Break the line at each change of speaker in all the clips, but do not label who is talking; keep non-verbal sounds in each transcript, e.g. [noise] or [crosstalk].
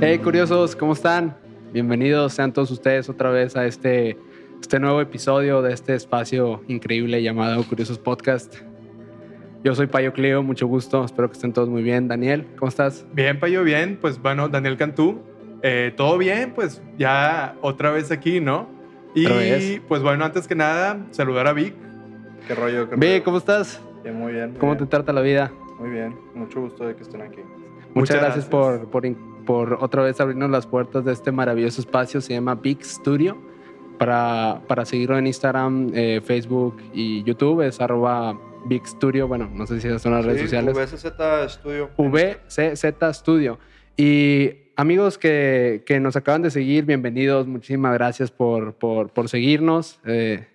Hey curiosos, ¿cómo están? Bienvenidos sean todos ustedes otra vez a este, este nuevo episodio de este espacio increíble llamado Curiosos Podcast. Yo soy Payo Cleo, mucho gusto, espero que estén todos muy bien. Daniel, ¿cómo estás?
Bien, Payo, bien. Pues bueno, Daniel Cantú, eh, todo bien, pues ya otra vez aquí, ¿no? Y pues bueno, antes que nada, saludar a Vic.
¿Qué rollo?
¿Qué Vic, ¿cómo estás?
Bien, muy bien.
¿Cómo te trata la vida?
Muy bien, mucho gusto de que estén aquí.
Muchas, gracias, Por, por, por, otra vez abrirnos las puertas de este maravilloso espacio. Se llama Big Studio. Para, para seguirlo en Instagram, eh, Facebook y YouTube es arroba Big Studio. Bueno, no sé si esas son las redes sociales.
VCZ Studio.
VCZ Studio. Y amigos que, que, nos acaban de seguir, bienvenidos. Muchísimas gracias por, por, por seguirnos. Eh,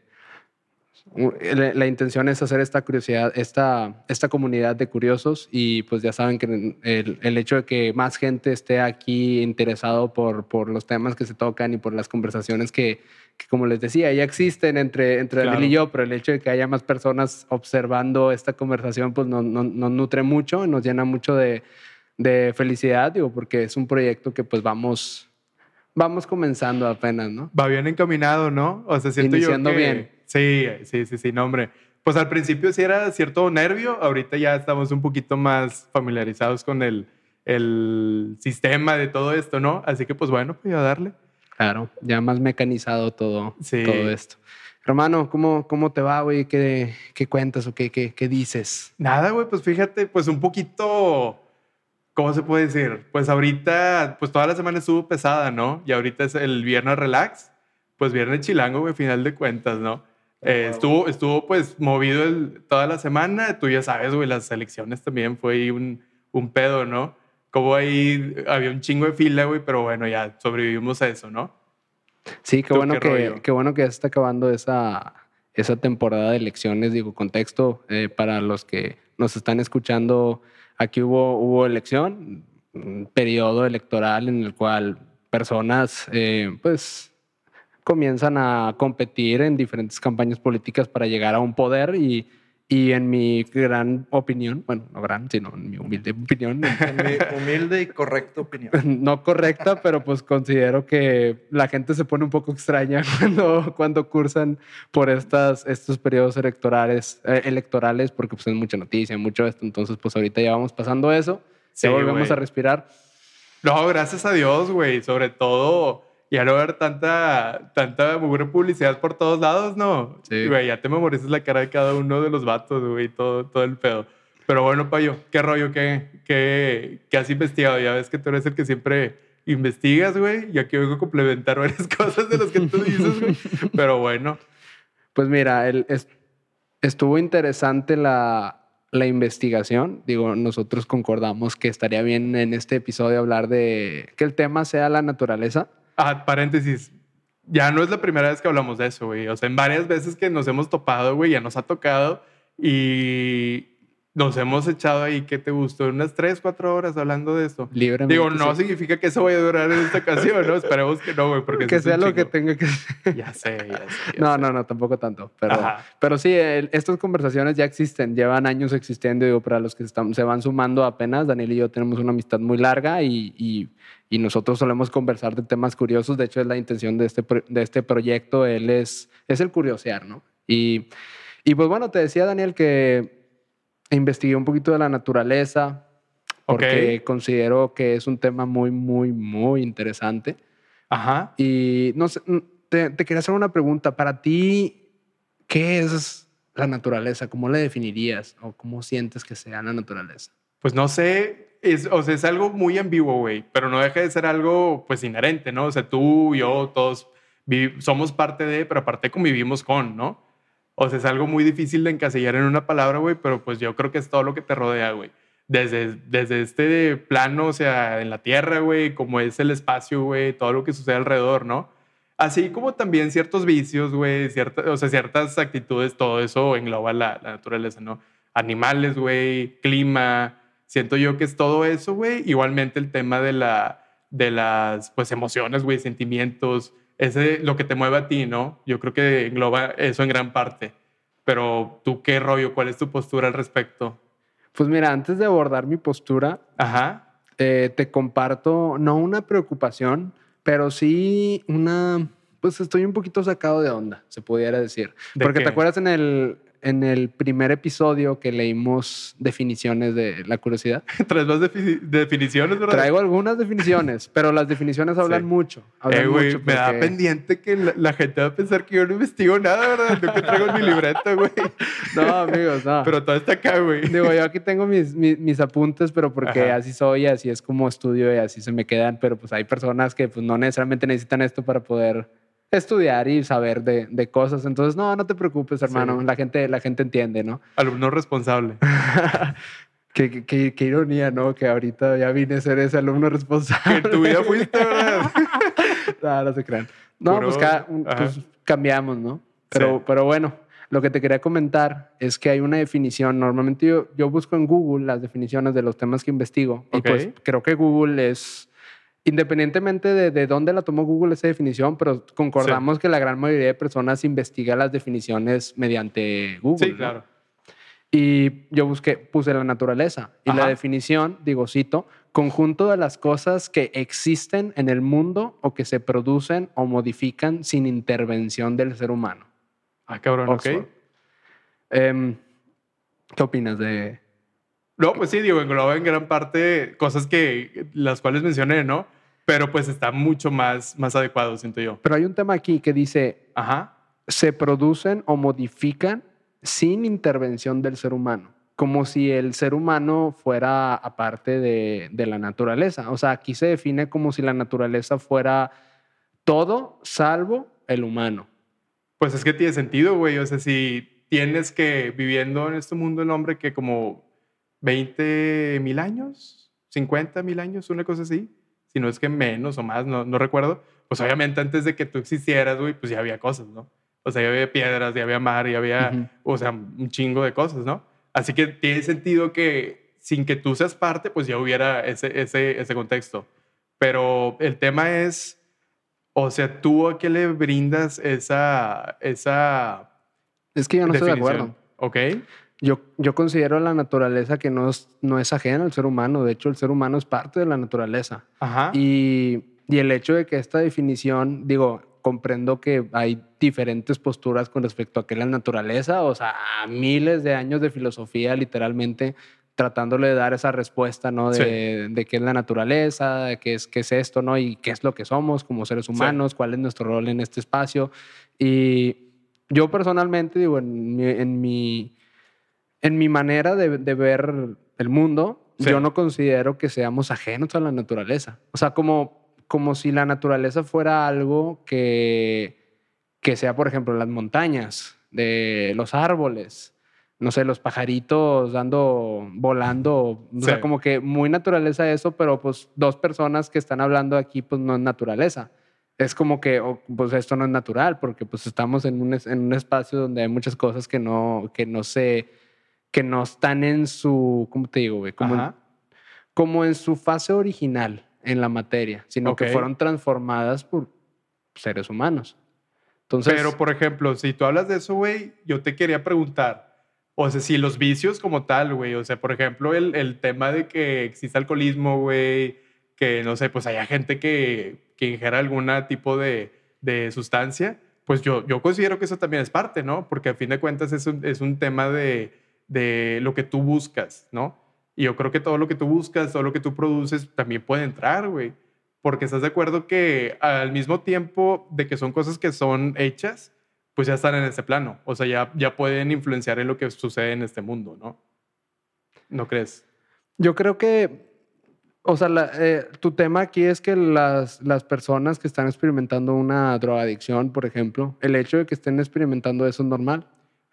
la, intención es hacer esta curiosidad, esta, esta comunidad de curiosos y pues ya saben que el, el hecho de que más gente esté aquí interesado por, por, los temas que se tocan y por las conversaciones que, que como les decía, ya existen entre, entre Daniel y yo, pero el hecho de que haya más personas observando esta conversación pues nos, nos, nos nutre mucho, nos llena mucho de, de felicidad, digo, porque es un proyecto que pues vamos vamos comenzando apenas, ¿no?
Va bien encaminado, ¿no? O sea, siento
Iniciando
yo que...
bien.
Sí, sí, sí, sí, no, hombre. Pues al principio sí era cierto nervio, ahorita ya estamos un poquito más familiarizados con el, el sistema de todo esto, ¿no? Así que pues bueno, voy a darle.
Claro, ya más mecanizado todo,
Sí.
todo esto. Hermano, ¿cómo, cómo te va, güey? ¿Qué, ¿Qué cuentas o qué, qué, qué dices?
Nada, güey, pues fíjate, pues un poquito, ¿cómo se puede decir? Pues ahorita, pues toda la semana estuvo pesada, ¿no? Y ahorita es el viernes relax, pues viernes chilango, güey, final de cuentas, ¿no? Eh,
wow.
estuvo, estuvo pues movido el- toda la semana. Tú ya sabes, güey, las elecciones también fue ahí un, un pedo, ¿no? Como ahí había un chingo de fila, güey, pero bueno, ya sobrevivimos a eso, ¿no?
Sí, qué
¿Tú
bueno,
qué
que, qué bueno que ya se está acabando esa, esa temporada de elecciones. Digo, contexto, eh, para los que nos están escuchando, aquí hubo, hubo elección, un periodo electoral en el cual personas, eh, pues, comienzan a competir en diferentes campañas políticas para llegar a un poder y, y en mi gran opinión, bueno, no gran, sino en mi humilde opinión,
En [laughs] mi humilde y correcta opinión. [laughs]
no correcta, pero pues considero que la gente se pone un poco extraña [laughs] cuando, cuando cursan por estas, estos periodos electorales, eh, electorales, porque pues es mucha noticia, mucho esto. Entonces, pues ahorita ya vamos pasando eso,
Sí,
ya volvemos
güey.
a respirar.
No, gracias a Dios, güey. Sobre todo, ya no ver tanta, tanta publicidad por todos lados, ¿no?
Sí.
Güey, ya te memorizas la cara de cada uno de los vatos, güey, todo, todo el pedo. Pero bueno, Payo, ¿qué rollo? ¿Qué, qué, qué has investigado? Ya ves que tú eres el que siempre investigas, güey. Y aquí vengo a complementar varias [laughs] cosas de las que tú dices, güey. Pero bueno,
Pues mira, el, es- estuvo interesante la, la investigación. Digo, nosotros concordamos que estaría bien en este episodio hablar de que el tema sea la naturaleza.
Ah, paréntesis. Ya no es la primera vez que hablamos de eso, güey. O sea, en varias veces que nos hemos topado, güey, ya nos ha tocado y nos hemos echado ahí, ¿qué te gustó? Unas tres, cuatro horas hablando de esto.
Libremente.
Digo, no
sí.
significa que eso vaya a durar en esta ocasión, ¿no? Esperemos que no, güey, porque
que sea lo que tenga que ser.
Ya sé, ya sé. ya
No,
sé.
no, no, tampoco tanto. Pero,
Ajá.
pero sí, el- estas conversaciones ya existen, llevan años existiendo. Digo, para los que están, se van sumando apenas, Daniel y yo tenemos una amistad muy larga y, y- y nosotros solemos conversar de temas curiosos. De hecho, es la intención de este, de este proyecto. Él es, es el curiosear, ¿no? Y, y pues bueno, te decía, Daniel, que investigué un poquito de la naturaleza porque
Ok.
considero que es un tema muy, muy, muy interesante.
Ajá.
Y no sé, mm, te, te quería hacer una pregunta. Para ti, ¿qué es la naturaleza? ¿Cómo la definirías? ¿O cómo sientes que sea la naturaleza?
Pues no sé, es, o sea, es algo muy ambiguo, güey, pero no deja de ser algo, pues, inherente, ¿no? O sea, tú, yo, todos somos parte de, pero aparte convivimos con, ¿no? O sea, es algo muy difícil de encasillar en una palabra, güey, pero pues yo creo que es todo lo que te rodea, güey. Desde, desde este plano, o sea, en la tierra, güey, como es el espacio, güey, todo lo que sucede alrededor, ¿no? Así como también ciertos vicios, güey, cierta, o sea, ciertas actitudes, todo eso engloba la, la naturaleza, ¿no? Animales, güey, clima, siento yo que es todo eso, güey. Igualmente el tema de, la, de las, pues, emociones, güey, sentimientos, ese, lo que te mueve a ti, ¿no? Yo creo que engloba eso en gran parte. Pero tú, ¿qué rollo? ¿Cuál es tu postura al respecto?
Pues mira, antes de abordar mi postura,
Ajá.
eh, te comparto, no una preocupación, pero sí una, pues estoy un poquito sacado de onda, se pudiera decir.
¿De
Porque
qué?
te acuerdas en el, en el primer episodio que leímos definiciones de la curiosidad. [laughs]
Traes más defi- definiciones, ¿verdad?
Traigo algunas definiciones, pero las definiciones hablan
Sí.
mucho. Hablan
Eh, güey,
mucho
me da
porque-
pendiente que la, la gente va a pensar que yo no investigo nada, ¿verdad? Yo que traigo mi libreta, güey. [laughs]
No, amigos, no.
Pero todo está acá, güey.
Digo, yo aquí tengo mis, mis, mis apuntes, pero porque
Ajá.
así soy, así es como estudio y así se me quedan. Pero pues hay personas que pues no necesariamente necesitan esto para poder estudiar y saber de, de cosas. Entonces, no, no te preocupes, hermano.
Sí.
La, gente, la gente entiende, ¿no?
Alumno responsable.
qué, [laughs] qué- qué- qué ironía, ¿no? Que ahorita ya vine a ser ese alumno
Que
responsable.
en tu vida [laughs] fuiste, ¿verdad? [laughs]
no, no se crean. No,
Puro-
pues, cada- pues, cambiamos, ¿no? Pero,
Sí.
pero bueno, lo que te quería comentar es que hay una definición. Normalmente yo, yo busco en Google las definiciones de los temas que investigo.
Ok.
Y pues creo que Google es, independientemente de, de dónde la tomó Google esa definición, pero concordamos que la gran mayoría de personas investiga las definiciones mediante Google.
Sí,
¿no?
claro.
Y yo busqué, puse la naturaleza. Y la
Ajá.
definición, digo, cito, conjunto de las cosas que existen en el mundo o que se producen o modifican sin intervención del ser humano.
Ah, cabrón, ok.
Oxford. Em, ¿Qué opinas de...?
No, pues sí, digo, engloba en gran parte cosas que las cuales mencioné, ¿no? Pero pues está mucho más, más adecuado, siento yo.
Pero hay un tema aquí que dice,
Ajá.
se producen o modifican sin intervención del ser humano, como si el ser humano fuera aparte de, de la naturaleza. O sea, aquí se define como si la naturaleza fuera todo salvo el humano.
Pues es que tiene sentido, güey. O sea, si tienes que viviendo en este mundo el hombre que como 20 mil años, 50 mil años, una cosa así, si no es que menos o más, no, no recuerdo, pues obviamente antes de que tú existieras, güey, pues ya había cosas, ¿no? O sea, ya había piedras, ya había mar, ya había,
Ujú.
o sea, un chingo de cosas, ¿no? Así que tiene sentido que sin que tú seas parte, pues ya hubiera ese, ese, ese contexto. Pero el tema es, o sea, ¿tú a qué le brindas esa, esa
Es que yo no estoy de
definición?
acuerdo.
¿Ok?
Yo, yo considero la naturaleza que no es, no es ajena al ser humano. De hecho, el ser humano es parte de la naturaleza.
Ajá.
Y, y el hecho de que esta definición, digo, comprendo que hay diferentes posturas con respecto a qué es la naturaleza, o sea, miles de años de filosofía literalmente tratándole de dar esa respuesta, ¿no? De, de qué es la naturaleza, de qué es, qué es esto, ¿no? Y qué es lo que somos como seres humanos, cuál es nuestro rol en este espacio. Y yo personalmente, digo, en mi, en mi, en mi manera de, de ver el mundo,
Sí.
yo no considero que seamos ajenos a la naturaleza. O sea, como, como si la naturaleza fuera algo que, que sea, por ejemplo, las montañas, de los árboles, no sé, los pajaritos dando, volando, o sea, como que muy naturaleza eso, pero pues dos personas que están hablando aquí, pues no es naturaleza. Es como que, oh, pues esto no es natural, porque pues estamos en un, en un espacio donde hay muchas cosas que no, que no se, que no están en su, ¿cómo te digo, güey? Como, en- como en su fase original en la materia, sino que
Ok.
fueron transformadas por seres humanos. Entonces,
Pero, por ejemplo, si tú hablas de eso, güey, yo te quería preguntar, o sea, si los vicios como tal, güey, o sea, por ejemplo, el, el tema de que existe alcoholismo, güey, que no sé, pues haya gente que, que ingiera algún tipo de, de sustancia, pues yo, yo considero que eso también es parte, ¿no? Porque a fin de cuentas es un, es un tema de, de lo que tú buscas, ¿no? Y yo creo que todo lo que tú buscas, todo lo que tú produces, también puede entrar, güey. Porque estás de acuerdo que al mismo tiempo de que son cosas que son hechas, pues ya están en ese plano. O sea, ya, ya pueden influenciar en lo que sucede en este mundo, ¿no? ¿No crees?
Yo creo que, o sea, eh, tu tema aquí es que las, las personas que están experimentando una drogadicción, por ejemplo, el hecho de que estén experimentando eso es normal.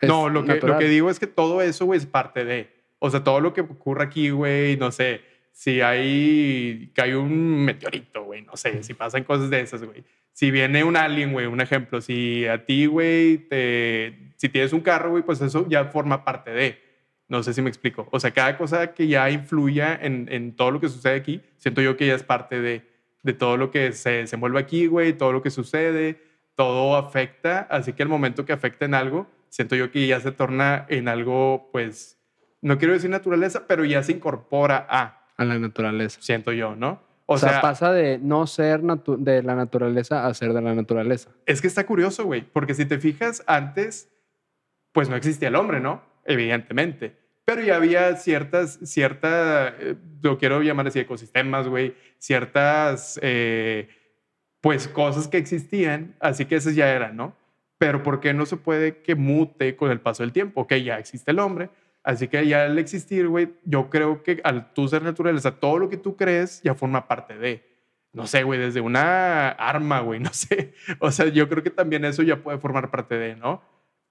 No, lo que, lo que digo es que todo eso, güey, es parte de. O sea, todo lo que ocurre aquí, güey, no sé, si hay, que hay un meteorito, güey, no sé, si pasan cosas de esas, güey. Si viene un alien, güey, un ejemplo, si a ti, güey, te, si tienes un carro, güey, pues eso ya forma parte de. No sé si me explico. O sea, cada cosa que ya influya en, en todo lo que sucede aquí, siento yo que ya es parte de, de todo lo que se, se mueve aquí, güey, todo lo que sucede, todo afecta. Así que el momento que afecta en algo, siento yo que ya se torna en algo, pues, no quiero decir naturaleza, pero ya se incorpora a,
A la naturaleza.
siento yo, ¿no?
O, sea, pasa de no ser de la naturaleza a ser de la naturaleza.
Es que está curioso, güey, porque si te fijas, antes, pues no existía el hombre, ¿no? Evidentemente. Pero ya había ciertas, cierta, eh, lo quiero llamar así, ecosistemas, güey, ciertas, eh, pues cosas que existían, así que esas ya eran, ¿no? Pero ¿por qué no se puede que mute con el paso del tiempo? Que ya existe el hombre, así que ya al existir, güey, yo creo que al tú ser naturaleza, todo lo que tú crees ya forma parte de no sé, güey, desde una arma, güey, [laughs] no sé. O sea, yo creo que también eso ya puede formar parte de, ¿no?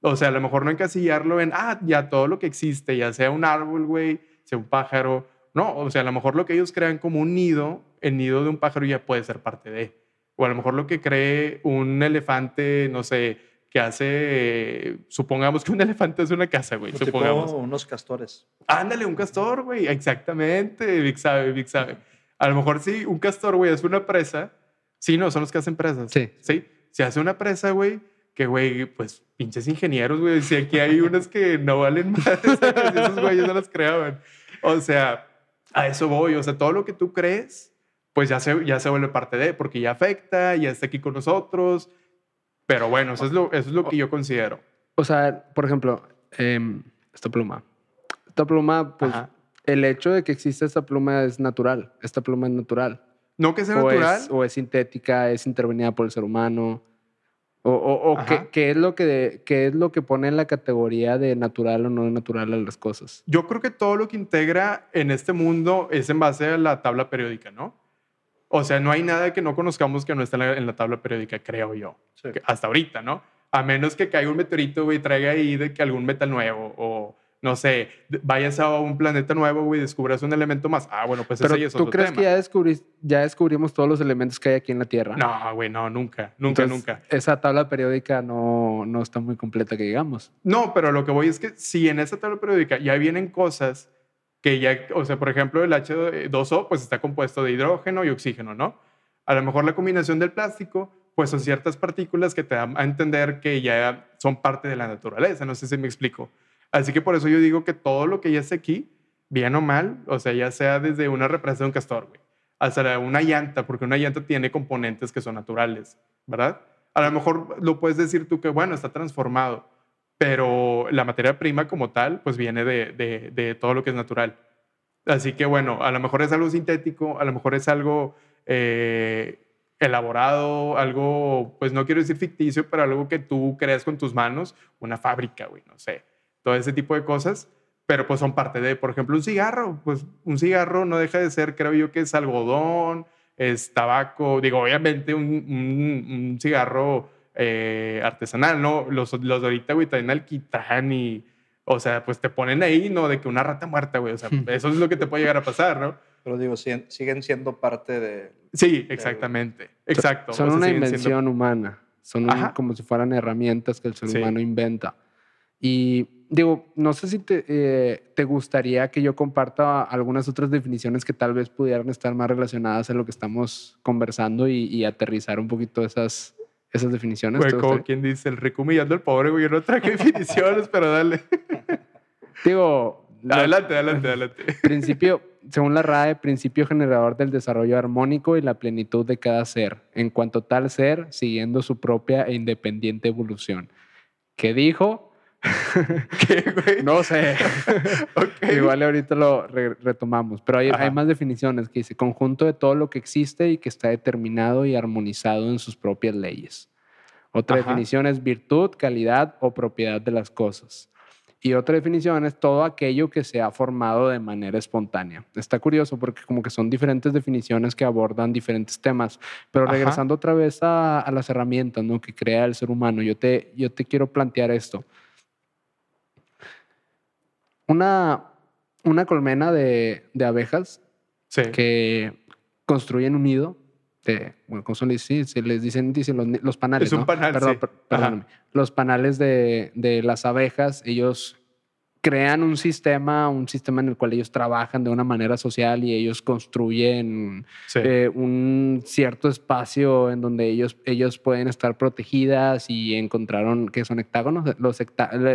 O sea, a lo mejor no encasillarlo en, ah, ya todo lo que existe, ya sea un árbol, güey, sea un pájaro. No, o sea, a lo mejor lo que ellos crean como un nido, el nido de un pájaro ya puede ser parte de. O a lo mejor lo que cree un elefante, no sé, que hace, supongamos que un [laughs] elefante es una casa, güey, supongamos.
unos castores.
Ándale, un castor, güey. Exactamente. Vic sabe, Vic sabe. A lo mejor sí, un castor, güey, es una presa. Sí, no, son los que hacen presas.
Sí.
Sí. Se hace una presa, güey, que, güey, pues pinches ingenieros, güey. Si aquí hay unas que no valen [laughs] más, esos güeyes no las creaban. O sea, a eso voy. O sea, todo lo que tú crees, pues ya se, ya se vuelve parte de, porque ya afecta, ya está aquí con nosotros. Pero bueno, eso es lo, eso es lo que yo considero.
O sea, por ejemplo, em, esta pluma. Esta pluma, pues
Ajá.
el hecho de que exista esta pluma es natural. Esta pluma es natural.
No que sea
o,
natural.
Es, o es sintética, es intervenida por el ser humano. O, o, o qué, qué es lo que de- qué es lo que pone en la categoría de natural o no natural a las cosas.
Yo creo que todo lo que integra en este mundo es en base a la tabla periódica, ¿no? O sea, no hay nada que no conozcamos que no esté en la, en la tabla periódica, creo yo.
Sí.
Hasta ahorita, ¿no? A menos que caiga un meteorito, güey, y traiga ahí de que algún metal nuevo o, no sé, vayas a un planeta nuevo, güey, y descubras un elemento más. Ah, bueno, pues
Pero
ese ya es
¿tú
otro
crees
tema.
que ya, descubrimos todos los elementos que hay aquí en la Tierra?
No, güey, no, nunca, nunca,
Entonces,
nunca.
Esa tabla periódica no, no está muy completa, que digamos.
No, pero lo que voy es que si en esa tabla periódica ya vienen cosas que ya, o sea, por ejemplo, el H2O pues está compuesto de hidrógeno y oxígeno, ¿no? A lo mejor la combinación del plástico pues son ciertas partículas que te dan a entender que ya son parte de la naturaleza, no sé si me explico. Así que por eso yo digo que todo lo que ya esté aquí, bien o mal, o sea, ya sea desde una represa de un castor, güey, hasta una llanta, porque una llanta tiene componentes que son naturales, ¿verdad? A lo mejor lo puedes decir tú que, bueno, está transformado, pero la materia prima como tal, pues viene de, de, todo lo que es natural. Así que bueno, a lo mejor es algo sintético, a lo mejor es algo eh, elaborado, algo, pues no quiero decir ficticio, pero algo que tú creas con tus manos, una fábrica, güey, no sé, todo ese tipo de cosas, pero pues son parte de, por ejemplo, un cigarro, pues un cigarro no deja de ser, creo yo que es algodón, es tabaco, digo, obviamente un, un- un cigarro eh, artesanal, ¿no? Los, los de ahorita, güey, traen alquitrán y, o sea, pues te ponen ahí, ¿no? De que una rata muerta, güey, o sea, [laughs] eso es lo que te puede llegar a pasar, ¿no?
Pero digo, siguen, siguen siendo parte de...
Sí, exactamente, exacto.
Son
o sea,
una invención
siendo-
humana. Son un- como si fueran herramientas que el ser
Sí.
humano inventa. Y digo, no sé si te, eh, te gustaría que yo comparta algunas otras definiciones que tal vez pudieran estar más relacionadas a lo que estamos conversando y, y aterrizar un poquito esas, esas definiciones.
Güey,
¿Te
como quien dice, el rico humillando al pobre, güey. Yo no traje [laughs] definiciones, pero dale. [laughs]
Digo,
Adelante, adelante, adelante. [laughs]
Principio, según la RAE, principio generador del desarrollo armónico y la plenitud de cada ser, en cuanto tal ser, siguiendo su propia e independiente evolución. ¿Qué dijo? [laughs]
¿Qué, güey?
No sé. [laughs]
Ok.
Igual ahorita lo re- retomamos, pero hay, más definiciones que dice conjunto de todo lo que existe y que está determinado y armonizado en sus propias leyes. Otra
Ajá.
definición es virtud, calidad o propiedad de las cosas. Y otra definición es todo aquello que se ha formado de manera espontánea. Está curioso porque como que son diferentes definiciones que abordan diferentes temas. Pero
Ajá.
regresando otra vez a, a las herramientas ¿no? que crea el ser humano, yo te, yo te quiero plantear esto. Una, una colmena de, de abejas
Sí.
que construyen un nido. De, bueno, ¿cómo les dice? Se les dicen, dicen los, panales.
Es un
¿no?
panal,
Perdón,
sí.
per-
Ajá.
perdóname. Los panales de, de las abejas, ellos crean un sistema, un sistema en el cual ellos trabajan de una manera social y ellos construyen
Sí.
eh, un cierto espacio en donde ellos, ellos pueden estar protegidas y encontraron que son hectágonos, los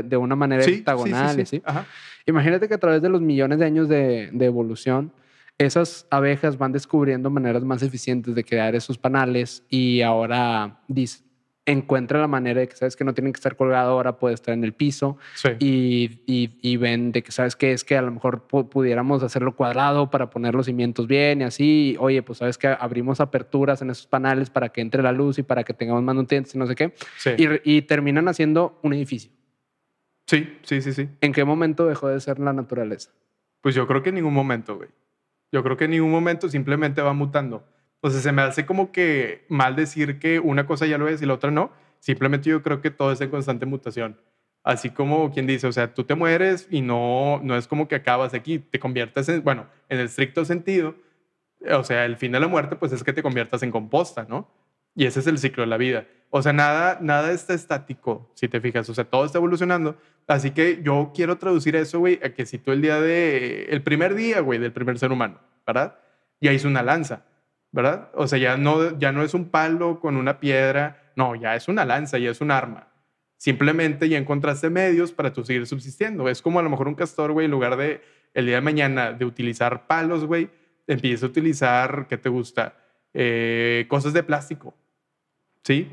de una manera
Sí,
hectagonal.
sí. Ajá.
Imagínate que a través de los millones de años de, de evolución, esas abejas van descubriendo maneras más eficientes de crear esos panales y ahora dis- encuentran la manera de que sabes que no tienen que estar colgado, ahora puede estar en el piso
Sí.
y, y- y ven de que sabes que es que a lo mejor pu- pudiéramos hacerlo cuadrado para poner los cimientos bien y así. Oye, pues sabes que abrimos aperturas en esos panales para que entre la luz y para que tengamos más nutrientes y no sé qué.
Sí.
Y, y terminan haciendo un edificio.
sí, sí, sí, sí.
¿En qué momento dejó de ser la naturaleza?
Pues yo creo que en ningún momento, güey. Yo creo que en ningún momento simplemente va mutando. O sea, se me hace como que mal decir que una cosa ya lo es y la otra no. Simplemente yo creo que todo es en constante mutación. Así como quien dice, o sea, tú te mueres y no, no es como que acabas aquí, te conviertes en, bueno, en el estricto sentido, o sea, el fin de la muerte, pues es que te conviertas en composta, ¿no? Y ese es el ciclo de la vida. O sea, nada, nada está estático, si te fijas. O sea, todo está evolucionando. Así que yo quiero traducir eso, güey, a que si tú el día de, el primer día, güey, del primer ser humano, ¿verdad? Ya hizo una lanza, ¿verdad? O sea, ya no, ya no es un palo con una piedra, no, ya es una lanza, ya es un arma. Simplemente ya encontraste medios para tú seguir subsistiendo. Es como a lo mejor un castor, güey, en lugar de el día de mañana de utilizar palos, güey, empieza a utilizar, ¿qué te gusta? Eh, cosas de plástico. ¿Sí?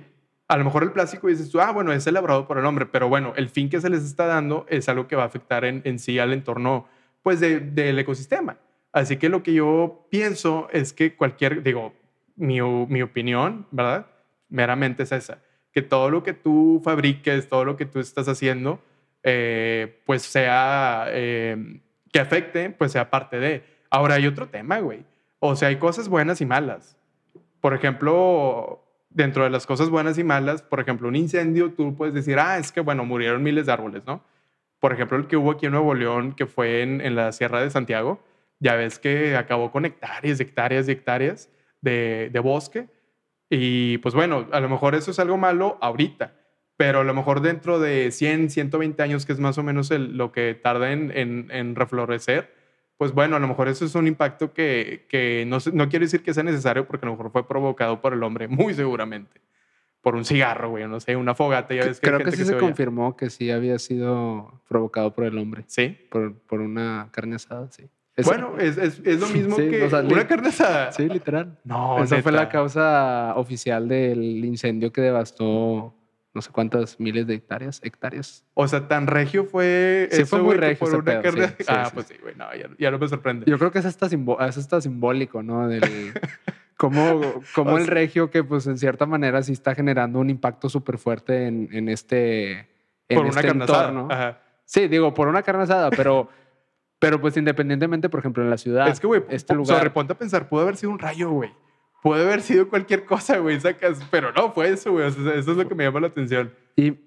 A lo mejor el plástico dices tú, ah, bueno, es elaborado por el hombre, pero bueno, el fin que se les está dando es algo que va a afectar en, sí al entorno, pues, de- del ecosistema. Así que lo que yo pienso es que cualquier, digo, mi, mi opinión, ¿verdad? Meramente es esa, que todo lo que tú fabriques, todo lo que tú estás haciendo, eh, pues sea, eh, que afecte, pues sea parte de. Ahora hay otro tema, güey. O sea, hay cosas buenas y malas. Por ejemplo, dentro de las cosas buenas y malas, por ejemplo, un incendio, tú puedes decir, ah, es que, bueno, murieron miles de árboles, ¿no? Por ejemplo, el que hubo aquí en Nuevo León, que fue en, en la Sierra de Santiago, ya ves que acabó con hectáreas, hectáreas y hectáreas de, de bosque. Y pues bueno, a lo mejor eso es algo malo ahorita, pero a lo mejor dentro de 100, 120 años, que es más o menos el- lo que tarda en, en, en reflorecer, pues bueno, a lo mejor eso es un impacto que, que no, no quiere decir que sea necesario porque a lo mejor fue provocado por el hombre, [laughs] muy seguramente. Por un cigarro, güey, no sé, una fogata. Ya ves que
Creo que sí se confirmó que sí había sido provocado por el hombre,
Sí.
por, por una carne asada, sí. Es-
Bueno, es, es, es lo mismo
Sí,
que
o sea,
una carne asada.
sí, literal.
No,
Esa fue la
neta.
causa oficial del incendio que devastó no sé cuántas miles de hectáreas. hectáreas.
O sea, tan regio fue
Sí,
eso,
fue muy regio
por una
pedo,
carne.
sí, sí,
ah, pues
sí.
güey, no, ya, ya no me sorprende.
Yo creo que es hasta, simbo- es hasta simbólico, ¿no? Del, cómo, [laughs] cómo
O
el
sea-
regio que pues en cierta manera sí está generando un impacto súper fuerte en, en este, en
por una
este
carne asada.
entorno.
Ajá.
Sí, digo, por una carne asada, pero, [laughs] pero pues independientemente, por ejemplo, en la ciudad,
es que, güey,
este lugar...
ponte a pensar, pudo haber sido un rayo, güey. Puede haber sido cualquier cosa, güey, sacas. Pero no, fue eso, güey. O sea, eso es lo que me llama la atención.
Y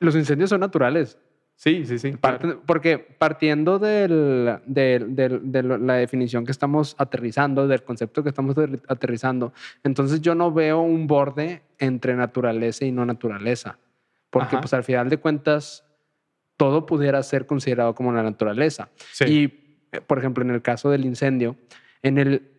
los incendios son naturales.
Sí, sí, sí. Claro.
Porque partiendo del- del- del- de la definición que estamos aterrizando, del concepto que estamos aterri- aterrizando, entonces yo no veo un borde entre naturaleza y no naturaleza. Porque
Ajá.
pues al final de cuentas todo pudiera ser considerado como la naturaleza.
Sí.
Y, eh, por ejemplo, en el caso del incendio, en el,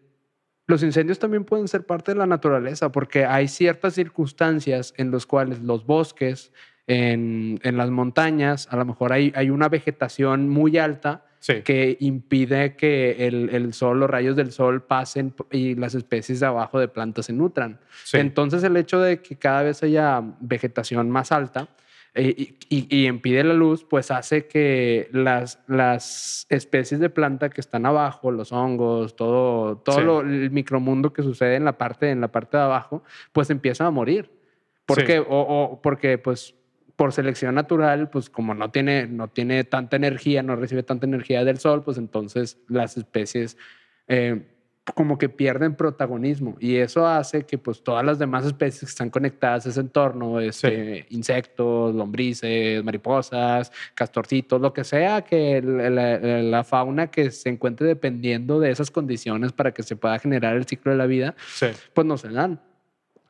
los incendios también pueden ser parte de la naturaleza porque hay ciertas circunstancias en las cuales los bosques, en, en las montañas, a lo mejor hay, hay una vegetación muy alta
sí.
que impide que el, el sol, los rayos del sol pasen y las especies de abajo de plantas se nutran.
sí.
Entonces el hecho de que cada vez haya vegetación más alta eh, y, y- y impide la luz, pues hace que las, las especies de planta que están abajo, los hongos, todo, todo
Sí.
lo- el micromundo que sucede en la parte, en la parte de abajo, pues empiezan a morir. ¿Por
Sí.
qué? O, o porque pues por selección natural, pues como no tiene, no tiene tanta energía, no recibe tanta energía del sol, pues entonces las especies eh, como que pierden protagonismo y eso hace que pues todas las demás especies que están conectadas a ese entorno, este, insectos, lombrices, mariposas, castorcitos, lo que sea, que la, la fauna que se encuentre dependiendo de esas condiciones para que se pueda generar el ciclo de la vida,
sí.
pues no se dan.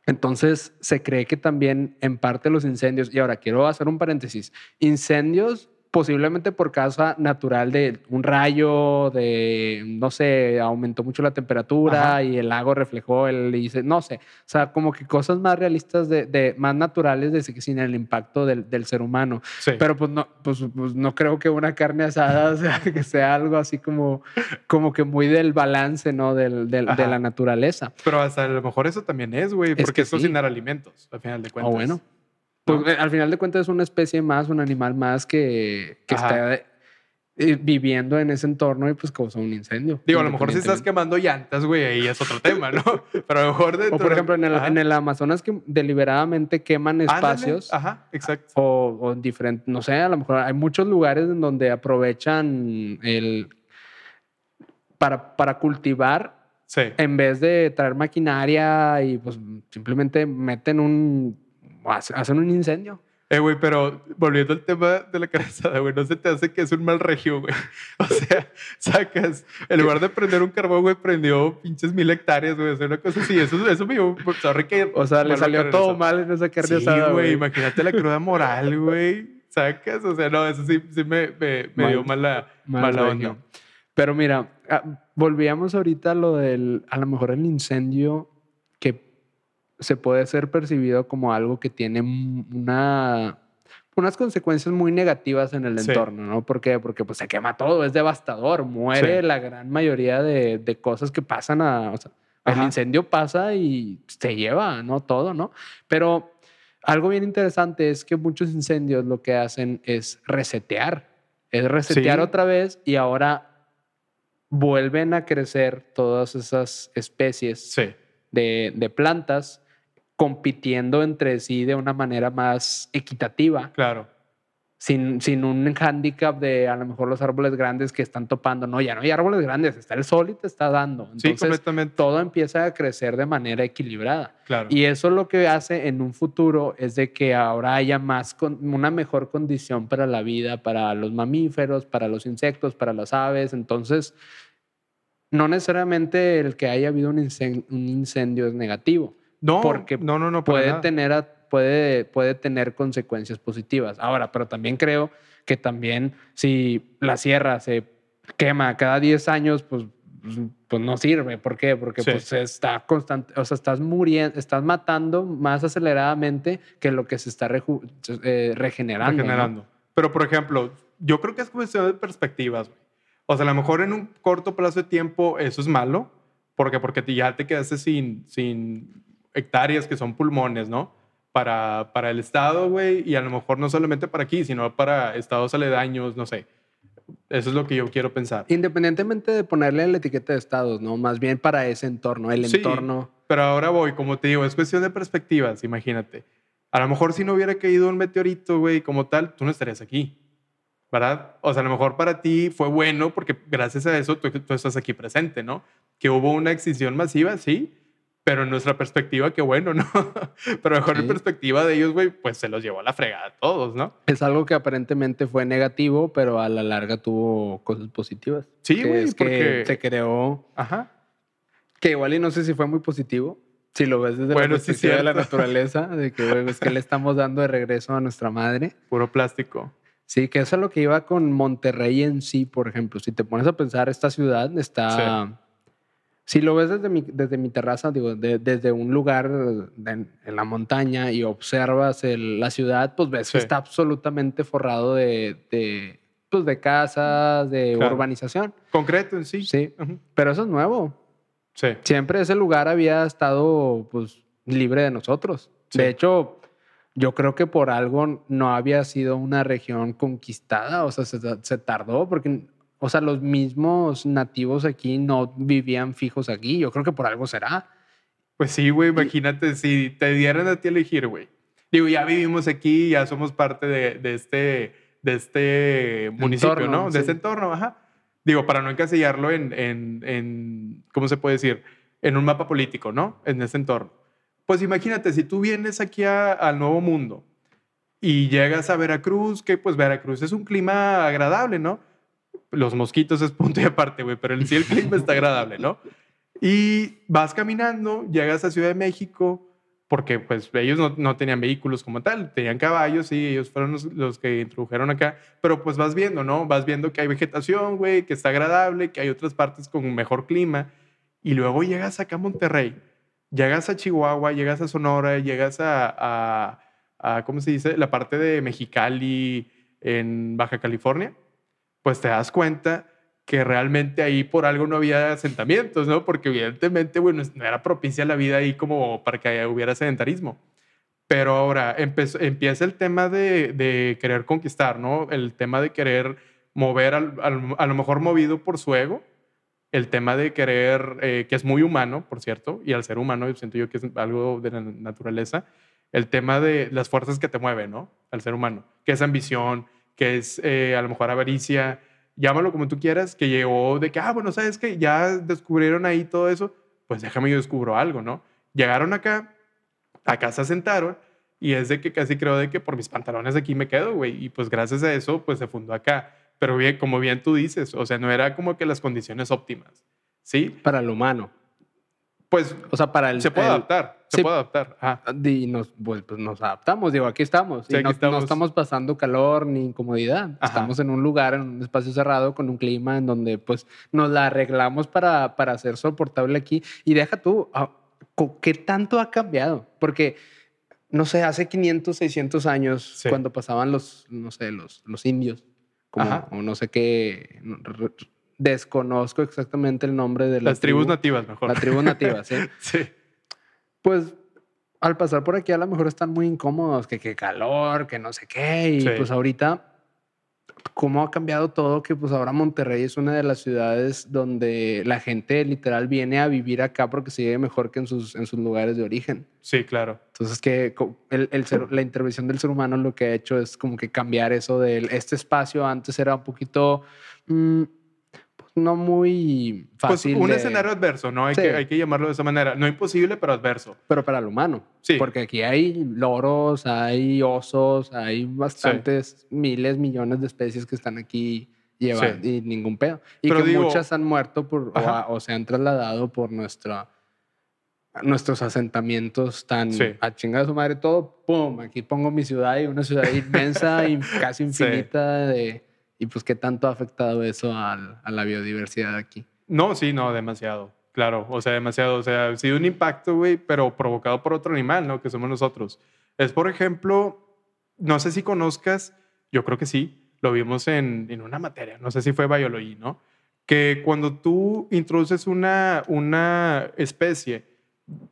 Entonces se cree que también en parte los incendios, y ahora quiero hacer un paréntesis, incendios posiblemente por causa natural de un rayo, de, no sé, aumentó mucho la temperatura
Ajá.
y el lago reflejó el, dice, no sé, o sea, como que cosas más realistas, de, de- más naturales, de sin el impacto del, del ser humano.
Sí.
Pero pues no, pues, pues no creo que una carne asada [laughs] sea, que sea algo así como, como que muy del balance, ¿no? Del, del- de la naturaleza.
Pero hasta a lo mejor eso también es, güey,
Es
porque
que
es
sí.
cocinar alimentos, al final de
O
cuentas.
bueno. Pues
¿no?
al final de cuentas es una especie más, un animal más que, está eh, viviendo en ese entorno y pues causa un incendio.
Digo, a lo mejor si estás quemando llantas, güey, ahí es otro tema, ¿no? [laughs] Pero a lo mejor dentro
O por ejemplo, en el,
Ajá.
en el Amazonas que deliberadamente queman
Ándale.
espacios.
Ajá, exacto.
O, o diferentes, no sé, a lo mejor hay muchos lugares en donde aprovechan el para, para cultivar
Sí.
en vez de traer maquinaria y pues simplemente meten un hacen un incendio.
Eh, güey, pero volviendo al tema de la carne asada, güey, no se te hace que es un mal regio, güey. [laughs] O sea, sacas, en lugar de prender un carbón, güey, prendió pinches mil hectáreas, güey. O sea, una cosa así. Eso, eso me dio, sorry que...
O sea, le salió todo mal en esa carne
Sí, güey, imagínate la cruda moral, [laughs] güey. Sacas, o sea, no, eso sí, sí me, me, me
Mal-
dio mala,
Mal
mala onda.
Pero mira, ah, volvíamos ahorita a lo del, a lo mejor el incendio se puede ser percibido como algo que tiene una, unas consecuencias muy negativas en el
Sí.
entorno, ¿no? ¿Por qué? Porque pues se quema todo, es devastador, muere
Sí.
la gran mayoría de, de cosas que pasan a... o sea, el incendio pasa y se lleva, ¿no? Todo, ¿no? Pero algo bien interesante es que muchos incendios lo que hacen es resetear. Es resetear
Sí.
otra vez y ahora vuelven a crecer todas esas especies
Sí,
de, de plantas compitiendo entre sí de una manera más equitativa,
claro.
sin, sin un hándicap de a lo mejor los árboles grandes que están topando. No, ya no hay árboles grandes, está el sol y te está dando.
Sí, completamente.
todo empieza a crecer de manera equilibrada.
Claro.
Y eso lo que hace en un futuro es de que ahora haya más con- una mejor condición para la vida, para los mamíferos, para los insectos, para las aves. Entonces, no necesariamente el que haya habido un incen- un incendio es negativo.
No,
porque
no, no, no,
Puede
nada.
tener, a- puede, puede tener consecuencias positivas. Ahora, pero también creo que también si la sierra se quema cada 10 años, pues, pues, no sirve. ¿Por qué? Porque
Sí.
pues está constante, o sea, estás muriendo, estás matando más aceleradamente que lo que se está eh, regenerando. ¿no?
regenerando. Pero, por ejemplo, yo creo que es cuestión de perspectivas. O sea, a lo mejor en un corto plazo de tiempo eso es malo, porque porque te- ya te quedaste sin, sin hectáreas que son pulmones, ¿no? Para, para el estado, güey, y a lo mejor no solamente para aquí, sino para estados aledaños, no sé. Eso es lo que yo quiero pensar.
Independientemente de ponerle la etiqueta de estados, ¿no? Más bien para ese entorno, el
Sí.
entorno.
Pero ahora voy, como te digo, es cuestión de perspectivas, imagínate. A lo mejor si no hubiera caído un meteorito, güey, como tal, tú no estarías aquí, ¿verdad? O sea, a lo mejor para ti fue bueno porque gracias a eso tú, tú estás aquí presente, ¿no? Que hubo una extinción masiva, sí, pero en nuestra perspectiva, qué bueno, ¿no? [laughs] pero mejor
Sí.
en perspectiva de ellos, güey, pues se los llevó a la fregada a todos, ¿no?
Es algo que aparentemente fue negativo, pero a la larga tuvo cosas positivas.
Sí,
Que
güey,
es que
porque-
se creó,
Ajá.
que igual y no sé si fue muy positivo, si lo ves desde
Bueno,
la
sí,
de la naturaleza, de que güey, es que le estamos dando de regreso a nuestra madre. [laughs]
Puro plástico.
Sí, que eso es lo que iba con Monterrey en sí, por ejemplo. Si te pones a pensar, esta ciudad está... Si lo ves desde mi, desde mi terraza, digo, de- desde un lugar de- en la montaña y observas el- la ciudad, pues ves que
Sí.
está absolutamente forrado de, de, pues de casas, de
Claro.
urbanización.
Concreto en sí.
Sí,
Ujú.
pero eso es nuevo.
Sí.
Siempre ese lugar había estado pues libre de nosotros.
Sí.
De hecho, yo creo que por algo no había sido una región conquistada, o sea, se, se tardó porque, o sea, los mismos nativos aquí no vivían fijos aquí. Yo creo que por algo será.
Pues sí, güey, imagínate si te dieran a ti a elegir, güey. Digo, ya vivimos aquí, ya somos parte de, de este, de este municipio,
Entorno,
¿no?
sí.
De este entorno, ajá. Digo, para no encasillarlo en, en, en, ¿cómo se puede decir? En un mapa político, ¿no? En ese entorno. Pues imagínate, si tú vienes aquí a- al Nuevo Mundo y llegas a Veracruz, que pues Veracruz es un clima agradable, ¿no? Los mosquitos es punto y aparte, güey, pero en sí el clima está agradable, ¿no? Y vas caminando, llegas a Ciudad de México, porque pues ellos no, no tenían vehículos como tal, tenían caballos y ellos fueron los, los que introdujeron acá, pero pues vas viendo, ¿no? Vas viendo que hay vegetación, güey, que está agradable, que hay otras partes con un mejor clima, y luego llegas acá a Monterrey, llegas a Chihuahua, llegas a Sonora, llegas a, a, a ¿cómo se dice? La parte de Mexicali en Baja California, pues te das cuenta que realmente ahí por algo no había asentamientos, ¿no? Porque evidentemente, bueno, no era propicia la vida ahí como para que hubiera sedentarismo. Pero ahora empieza el tema de, querer conquistar, ¿no? El tema de querer mover, al, a lo mejor movido por su ego, el tema de querer, eh, que es muy humano, por cierto, y al ser humano yo siento yo que es algo de la naturaleza, el tema de las fuerzas que te mueven, ¿no? Al ser humano, que es ambición, que es eh, a lo mejor avaricia, llámalo como tú quieras, que llegó de que, ah, bueno, ¿sabes que Ya descubrieron ahí todo eso, pues déjame yo descubro algo, ¿no? Llegaron acá, acá se sentaron y es de que casi creo de que por mis pantalones aquí me quedo, güey, y pues gracias a eso, pues se fundó acá. Pero bien, como bien tú dices, o sea, no era como que las condiciones óptimas, ¿sí?
Para el humano.
Pues,
o sea, para el...
Se puede
el,
adaptar, se
sí,
puede adaptar. Ajá.
Y nos, pues, pues, nos adaptamos, digo, aquí estamos.
Sí,
y
aquí
no,
estamos.
no estamos pasando calor ni incomodidad.
Ajá.
Estamos en un lugar, en un espacio cerrado, con un clima en donde pues nos la arreglamos para, para ser soportable aquí. Y deja tú, ah, ¿qué tanto ha cambiado? Porque, no sé, hace 500, 600 años,
Sí.
cuando pasaban los, no sé, los, los indios, como, o no sé qué, desconozco exactamente el nombre de la
Las tribus
tribu.
nativas, mejor.
La tribu nativa, [laughs] sí
sí.
pues al pasar por aquí a lo mejor están muy incómodos, que qué calor, que no sé qué, y
Sí.
pues ahorita cómo ha cambiado todo, que pues ahora Monterrey es una de las ciudades donde la gente literal viene a vivir acá porque se vive mejor que en sus, en sus lugares de origen.
Sí, claro.
Entonces que el, el ser- la intervención del ser humano lo que ha hecho es como que cambiar eso de este espacio antes era un poquito mm, no muy fácil.
pues un
de-
escenario adverso, ¿no? Hay,
Sí.
que, hay que llamarlo de esa manera. No imposible, pero adverso.
pero para el humano.
Sí.
Porque aquí hay loros, hay osos, hay bastantes miles, millones de especies que están aquí llevan
Sí.
y ningún pedo. Y
Pero
que
digo-
muchas han muerto por, o,
Ajá.
a- o se han trasladado por nuestra nuestros asentamientos tan
Sí.
a chingar a su madre todo, pum, aquí pongo mi ciudad y una ciudad inmensa [laughs] y casi
Sí.
infinita de y pues qué tanto ha afectado eso al- a la biodiversidad aquí.
No, sí, no, demasiado. Claro, o sea, demasiado. O sea, ha sido un impacto, güey, pero provocado por otro animal, ¿no? Que somos nosotros. Es, por ejemplo, no sé si conozcas, yo creo que sí, lo vimos en, en una materia, no sé si fue biología, ¿no? Que cuando tú introduces una, una especie,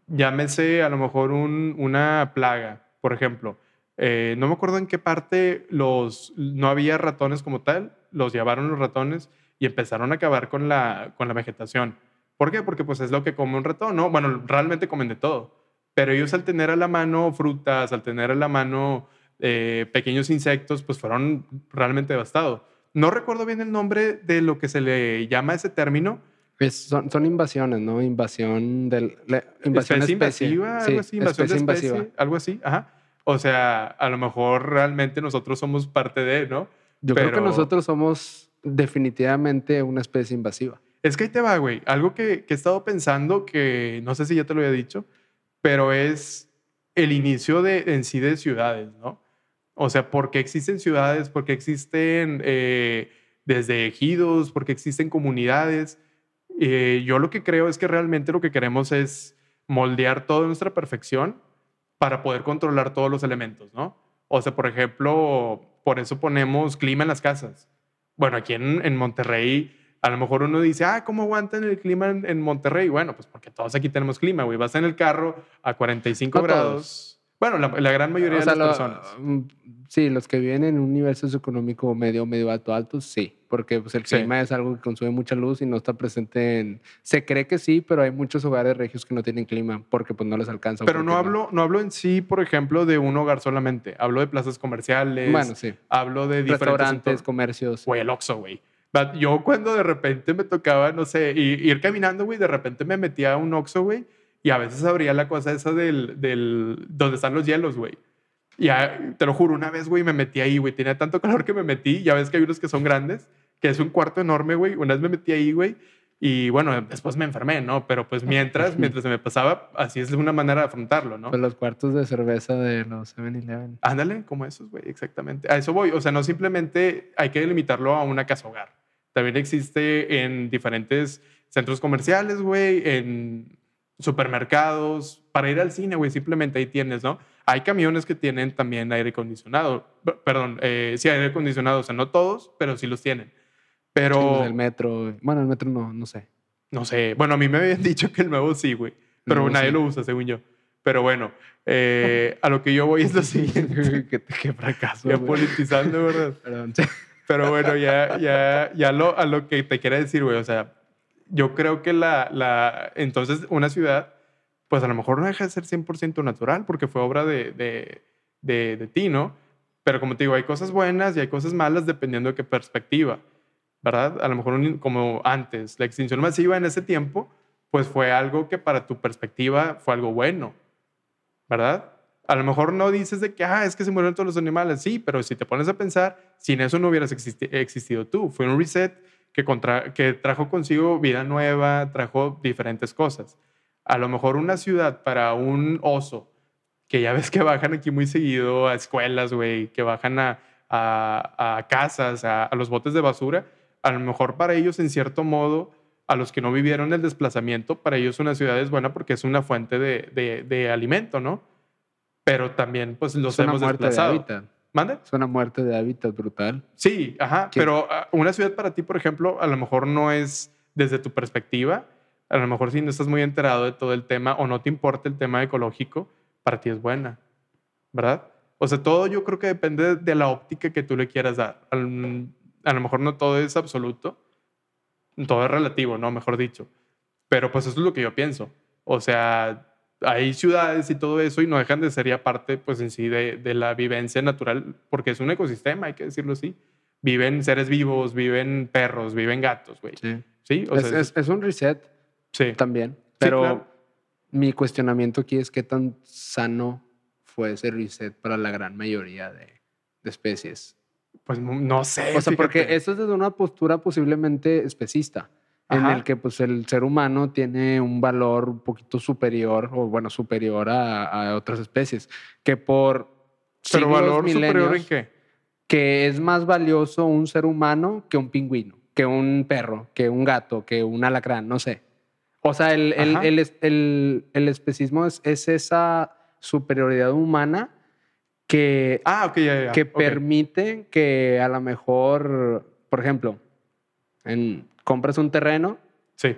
llámese a lo mejor un- una plaga, por ejemplo, eh, no me acuerdo en qué parte los, no había ratones como tal, los llevaron los ratones y empezaron a acabar con la, con la vegetación. ¿Por qué? Porque pues es lo que come un ratón, ¿no? Bueno, realmente comen de todo, pero ellos al tener a la mano frutas, al tener a la mano eh, pequeños insectos, pues fueron realmente devastados. No recuerdo bien el nombre de lo que se le llama ese término.
Es- son, son invasiones, ¿no? Invasión del la- invasión
especie
especie.
invasiva,
Sí,
algo así, invasión de
especie, invasiva.
algo así, ajá. O sea, a lo mejor realmente nosotros somos parte de, ¿no?
Yo creo que
Pero-
nosotros somos definitivamente una especie invasiva.
Es que ahí te va, güey. Algo que, que he estado pensando, que no sé si ya te lo había dicho, pero es el inicio de, en sí de ciudades, ¿no? O sea, ¿por qué existen ciudades? ¿Por qué existen eh, desde ejidos? ¿Por qué existen comunidades? Eh, yo lo que creo es que realmente lo que queremos es moldear toda nuestra perfección para poder controlar todos los elementos, ¿no? O sea, por ejemplo, por eso ponemos clima en las casas. Bueno, aquí en, en Monterrey, a lo mejor uno dice, ah, ¿cómo aguantan el clima en, en Monterrey? Bueno, pues porque todos aquí tenemos clima, güey. Vas en el carro a 45
No
grados.
todos.
Bueno, la, la gran mayoría
O sea,
de las
lo-
personas.
mm, sí, los que viven en un nivel socioeconómico medio, medio alto, alto, sí. Porque pues, el
Sí.
clima es algo que consume mucha luz y no está presente en... Se cree que sí, pero hay muchos hogares regios que no tienen clima porque pues no les alcanza.
Pero no hablo, no hablo en sí, por ejemplo, de un hogar solamente. Hablo de plazas comerciales.
Bueno, sí.
Hablo de diferentes
Restaurantes, comercios.
Güey, el Oxxo, güey. Yo cuando de repente me tocaba, no sé, i- ir caminando, güey, de repente me metía a un Oxxo, güey, y a veces abría la cosa esa del, del donde están los hielos, güey. Y te lo juro, una vez, güey, me metí ahí, güey. Tenía tanto [laughs] calor que me metí. Ya ves que hay unos que son grandes, que es un cuarto enorme, güey. Una vez me metí ahí, güey. Y bueno, después me enfermé, ¿no? Pero pues mientras, [laughs] mientras se me pasaba, así es una manera de afrontarlo, ¿no?
Pues los cuartos de cerveza de los 7-Eleven.
Ándale, como esos, güey, exactamente. A eso voy. O sea, no simplemente hay que limitarlo a una casa hogar. También existe en diferentes centros comerciales, güey, en supermercados, para ir al cine, güey, simplemente ahí tienes, ¿no? Hay camiones que tienen también aire acondicionado. Perdón, eh, sí, aire acondicionado, o sea, no todos, pero sí los tienen. Pero,
El metro. Bueno, el metro no, no sé.
no sé, bueno, a mí me habían [laughs] dicho que el nuevo sí, güey, pero nadie
sí.
lo usa, según yo. Pero bueno, eh, a lo que yo voy es lo [laughs] siguiente.
qué, qué fracaso.
Ya
güey.
politizando, ¿verdad? [laughs]
Perdón.
Pero bueno, ya, ya, ya lo, a lo que te quiero decir, güey. O sea, yo creo que la, la, entonces una ciudad, pues a lo mejor no deja de ser 100% natural porque fue obra de, de, de, ti, ¿no? Pero como te digo, hay cosas buenas y hay cosas malas dependiendo de qué perspectiva, ¿verdad? A lo mejor como antes, la extinción masiva en ese tiempo, pues fue algo que para tu perspectiva fue algo bueno, ¿verdad? A lo mejor no dices de que, ah, es que se murieron todos los animales. Sí, pero si te pones a pensar, sin eso no hubieras existi- existido tú. Fue un reset que, contra- que trajo consigo vida nueva, trajo diferentes cosas. A lo mejor una ciudad para un oso, que ya ves que bajan aquí muy seguido a escuelas, güey, que bajan a, a- a casas, a, a los botes de basura, a lo mejor para ellos, en cierto modo, a los que no vivieron el desplazamiento, para ellos una ciudad es buena porque es una fuente de, de- de alimento, ¿no? Pero también, pues, los hemos
de
desplazado.
hábitat.
¿Mande?
Es una muerte de hábitat brutal.
Sí, ajá.
¿Qué?
Pero ah, una ciudad para ti, por ejemplo, a lo mejor no es desde tu perspectiva. A lo mejor si no estás muy enterado de todo el tema o no te importa el tema ecológico, para ti es buena, ¿verdad? O sea, todo yo creo que depende de la óptica que tú le quieras dar. A lo mejor no todo es absoluto, todo es relativo, ¿no? Mejor dicho. Pero pues eso es lo que yo pienso. O sea, hay ciudades y todo eso y no dejan de ser ya parte, pues en sí, de, de la vivencia natural, porque es un ecosistema, hay que decirlo así. Viven seres vivos, viven perros, viven gatos, güey.
Sí.
Sí, o
es,
sea,
es- es un reset
sí.
también. Pero
claro.
mi cuestionamiento aquí es qué tan sano fue ese reset para la gran mayoría de, de especies.
Pues no- sé.
O sea, porque
fíjate.
eso es desde una postura posiblemente especista, en el que pues el ser humano tiene un valor un poquito superior, o bueno, superior a, a otras especies, que por
Pero valor superior en qué?
que es más valioso un ser humano que un pingüino, que un perro, que un gato, que un alacrán, no sé. O sea, el, el, el, el- el especismo es, es esa superioridad humana que,
Ah, ok, ya, ya.
que permite que a lo mejor, por ejemplo, en, compras un terreno,
Sí.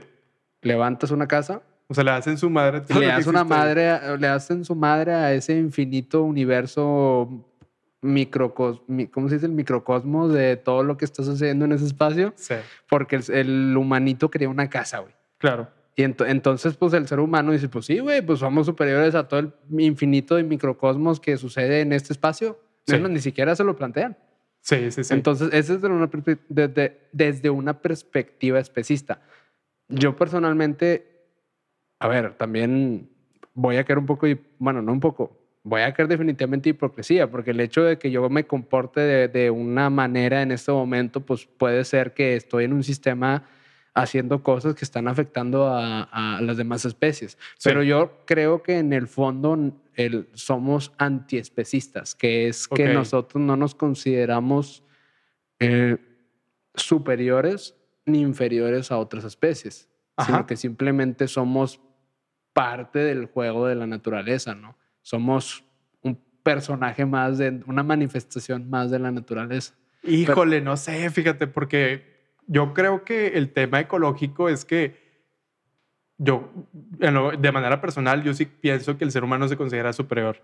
levantas una casa,
O sea, le hacen su madre. todo
le das una madre, a- le hacen su madre a ese infinito universo microcos, mi- ¿cómo se dice? El microcosmos de todo lo que está sucediendo en ese espacio,
Sí,
porque el, el humanito quería una casa, güey.
claro.
Y ento- entonces, pues el ser humano dice, pues sí, güey, pues somos superiores a todo el infinito de microcosmos que sucede en este espacio.
Sí.
Ni siquiera se lo plantean.
Sí, sí, sí.
Entonces, eso es desde una, desde, desde una perspectiva especista. Yo personalmente, a ver, también voy a caer un poco, bueno, no un poco, voy a caer definitivamente hipocresía, porque el hecho de que yo me comporte de, de una manera en este momento, pues puede ser que estoy en un sistema haciendo cosas que están afectando a, a las demás especies.
Sí.
Pero yo creo que en el fondo el, somos antiespecistas, que es que
Ok.
nosotros no nos consideramos eh, superiores ni inferiores a otras especies,
Ajá.
sino que simplemente somos parte del juego de la naturaleza, ¿no? Somos un personaje más de una manifestación más de la naturaleza.
Híjole, no sé, fíjate, porque yo creo que el tema ecológico es que yo, de manera personal, yo sí pienso que el ser humano se considera superior.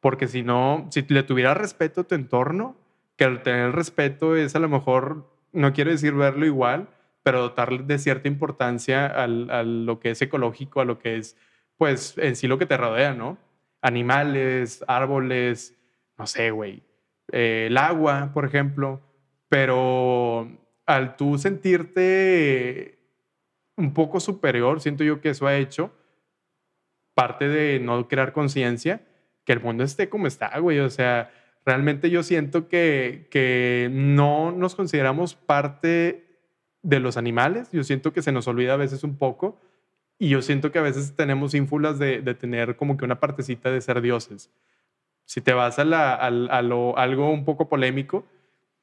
Porque si no, si le tuviera respeto a tu entorno, que al tener respeto es a lo mejor, no quiero decir verlo igual, pero dotarle de cierta importancia al- a lo que es ecológico, a lo que es, pues, en sí lo que te rodea, ¿no? Animales, árboles, no sé, güey. eh, el agua, por ejemplo. Pero al tú sentirte un poco superior, siento yo que eso ha hecho parte de no crear conciencia, que el mundo esté como está, güey. O sea, realmente yo siento que, que no nos consideramos parte de los animales. Yo siento que se nos olvida a veces un poco y yo siento que a veces tenemos ínfulas de, de tener como que una partecita de ser dioses. Si te vas a, la, a, lo, algo un poco polémico,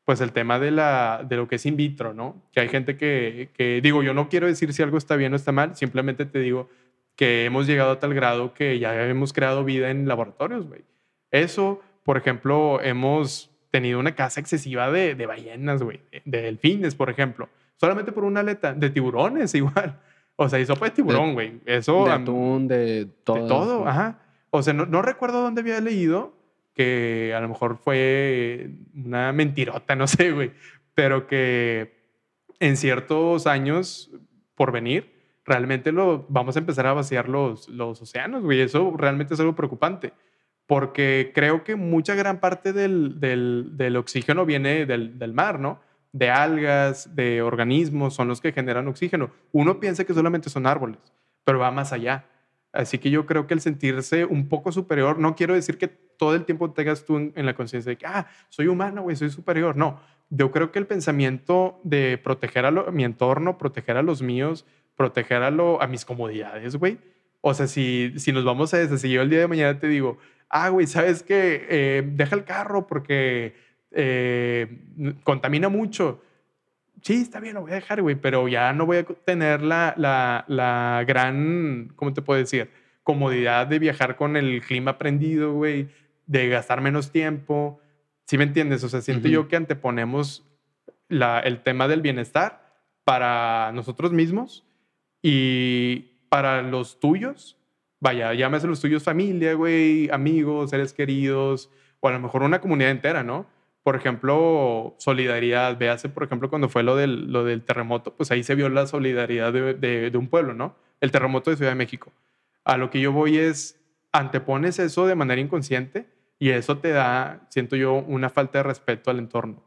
pues el tema de, la, de lo que es in vitro, ¿no? Que hay gente que, que, digo, yo no quiero decir si algo está bien o está mal, simplemente te digo que hemos llegado a tal grado que ya hemos creado vida en laboratorios, güey. Eso, por ejemplo, hemos tenido una caza excesiva de, de ballenas, güey, de delfines, por ejemplo, solamente por una aleta, de tiburones [laughs] igual. O sea, hizo de tiburón, güey. Eso.
De atún, de todo.
De todo, ajá. O sea, no, no recuerdo dónde había leído que a lo mejor fue una mentirota, [laughs] no sé, güey. Pero que en ciertos años por venir, realmente lo, vamos a empezar a vaciar los, los océanos, güey. Eso realmente es algo preocupante. Porque creo que mucha gran parte del, del, oxígeno viene del, del mar, ¿no? de algas, de organismos, son los que generan oxígeno. Uno piensa que solamente son árboles, pero va más allá. Así que yo creo que el sentirse un poco superior, no quiero decir que todo el tiempo tengas tú en, la conciencia de que, ah, soy humano, güey, soy superior. No, yo creo que el pensamiento de proteger a, lo, mi entorno, proteger a los míos, proteger a, lo, a mis comodidades, güey. O sea, si, si nos vamos a eso, si yo el día de mañana te digo, ah, güey, ¿sabes qué? Eh, deja el carro porque eh, contamina mucho. Sí, está bien, lo voy a dejar, güey, pero ya no voy a tener la, la, la gran, ¿cómo te puedo decir? Comodidad de viajar con el clima prendido, güey, de gastar menos tiempo. ¿Sí me entiendes? O sea, siento uh -huh. yo que anteponemos la, el tema del bienestar para nosotros mismos y para los tuyos. Vaya, llámese los tuyos familia, güey, amigos, seres queridos, o a lo mejor una comunidad entera, ¿no? por ejemplo, solidaridad. Véase, por ejemplo, cuando fue lo del, lo del terremoto, pues ahí se vio la solidaridad de, de, de, un pueblo, ¿no? El terremoto de Ciudad de México. A lo que yo voy es, antepones eso de manera inconsciente y eso te da, siento yo, una falta de respeto al entorno.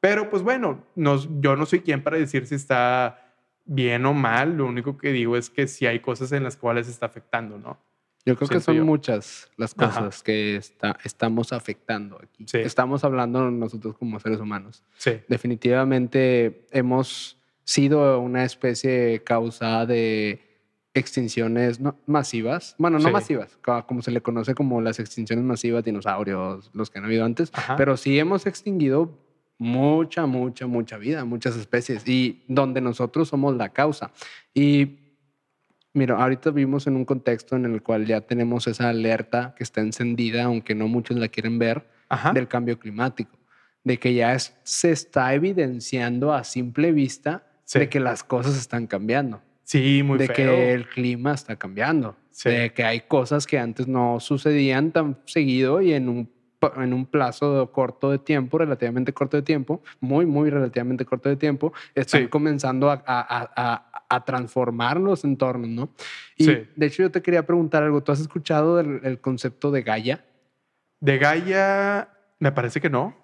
Pero pues bueno, nos, yo no soy quien para decir si está bien o mal, lo único que digo es que si hay cosas en las cuales está afectando, ¿no?
Yo creo que son yo. muchas las cosas Ajá. que está, estamos afectando aquí. Sí. Estamos hablando nosotros como seres humanos.
Sí.
Definitivamente hemos sido una especie causada de extinciones no, masivas. Bueno, no sí. masivas, como se le conoce como las extinciones masivas, dinosaurios, los que han habido antes. Ajá. Pero sí hemos extinguido mucha, mucha, mucha vida, muchas especies y donde nosotros somos la causa. Y Mira, ahorita vivimos en un contexto en el cual ya tenemos esa alerta que está encendida, aunque no muchos la quieren ver, Ajá. del cambio climático, de que ya es, se está evidenciando a simple vista sí. de que las cosas están cambiando.
Sí, muy
De
feo.
que el clima está cambiando, sí. de que hay cosas que antes no sucedían tan seguido y en un, en un plazo corto de tiempo, relativamente corto de tiempo, muy, muy relativamente corto de tiempo, están sí. comenzando a, a, a a transformar los entornos, ¿no? Y sí. de hecho yo te quería preguntar algo. ¿Tú has escuchado el, el, concepto de Gaia?
De Gaia, me parece que no.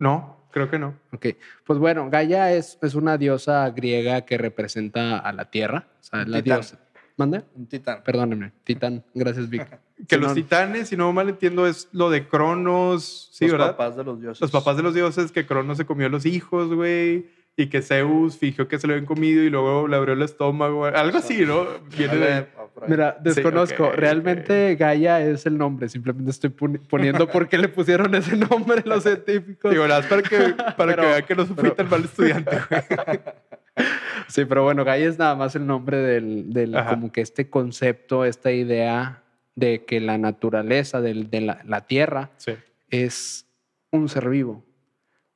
No, creo que no.
Ok, pues bueno, Gaia es, es una diosa griega que representa a la Tierra. O sea, la
titán.
diosa. ¿Manda?
Un titán.
Perdóneme, titán. Gracias, Vic. [laughs]
que si los no... titanes, si no mal entiendo, es lo de Cronos, ¿sí,
los
verdad?
Los papás de los dioses.
Los papás de los dioses, que Cronos se comió a los hijos, güey y que Zeus fingió que se lo habían comido y luego le abrió el estómago, algo así, ¿no? [laughs]
Viene de... Mira, desconozco. Sí, okay, Realmente okay. Gaia es el nombre, simplemente estoy poniendo [laughs] por qué le pusieron ese nombre los científicos.
Digo, nada, para que, [laughs] para pero, que vean que no fui tan mal estudiante, [laughs]
Sí, pero bueno, Gaia es nada más el nombre del, del como que este concepto, esta idea de que la naturaleza del, de la, la Tierra
sí.
es un ser vivo.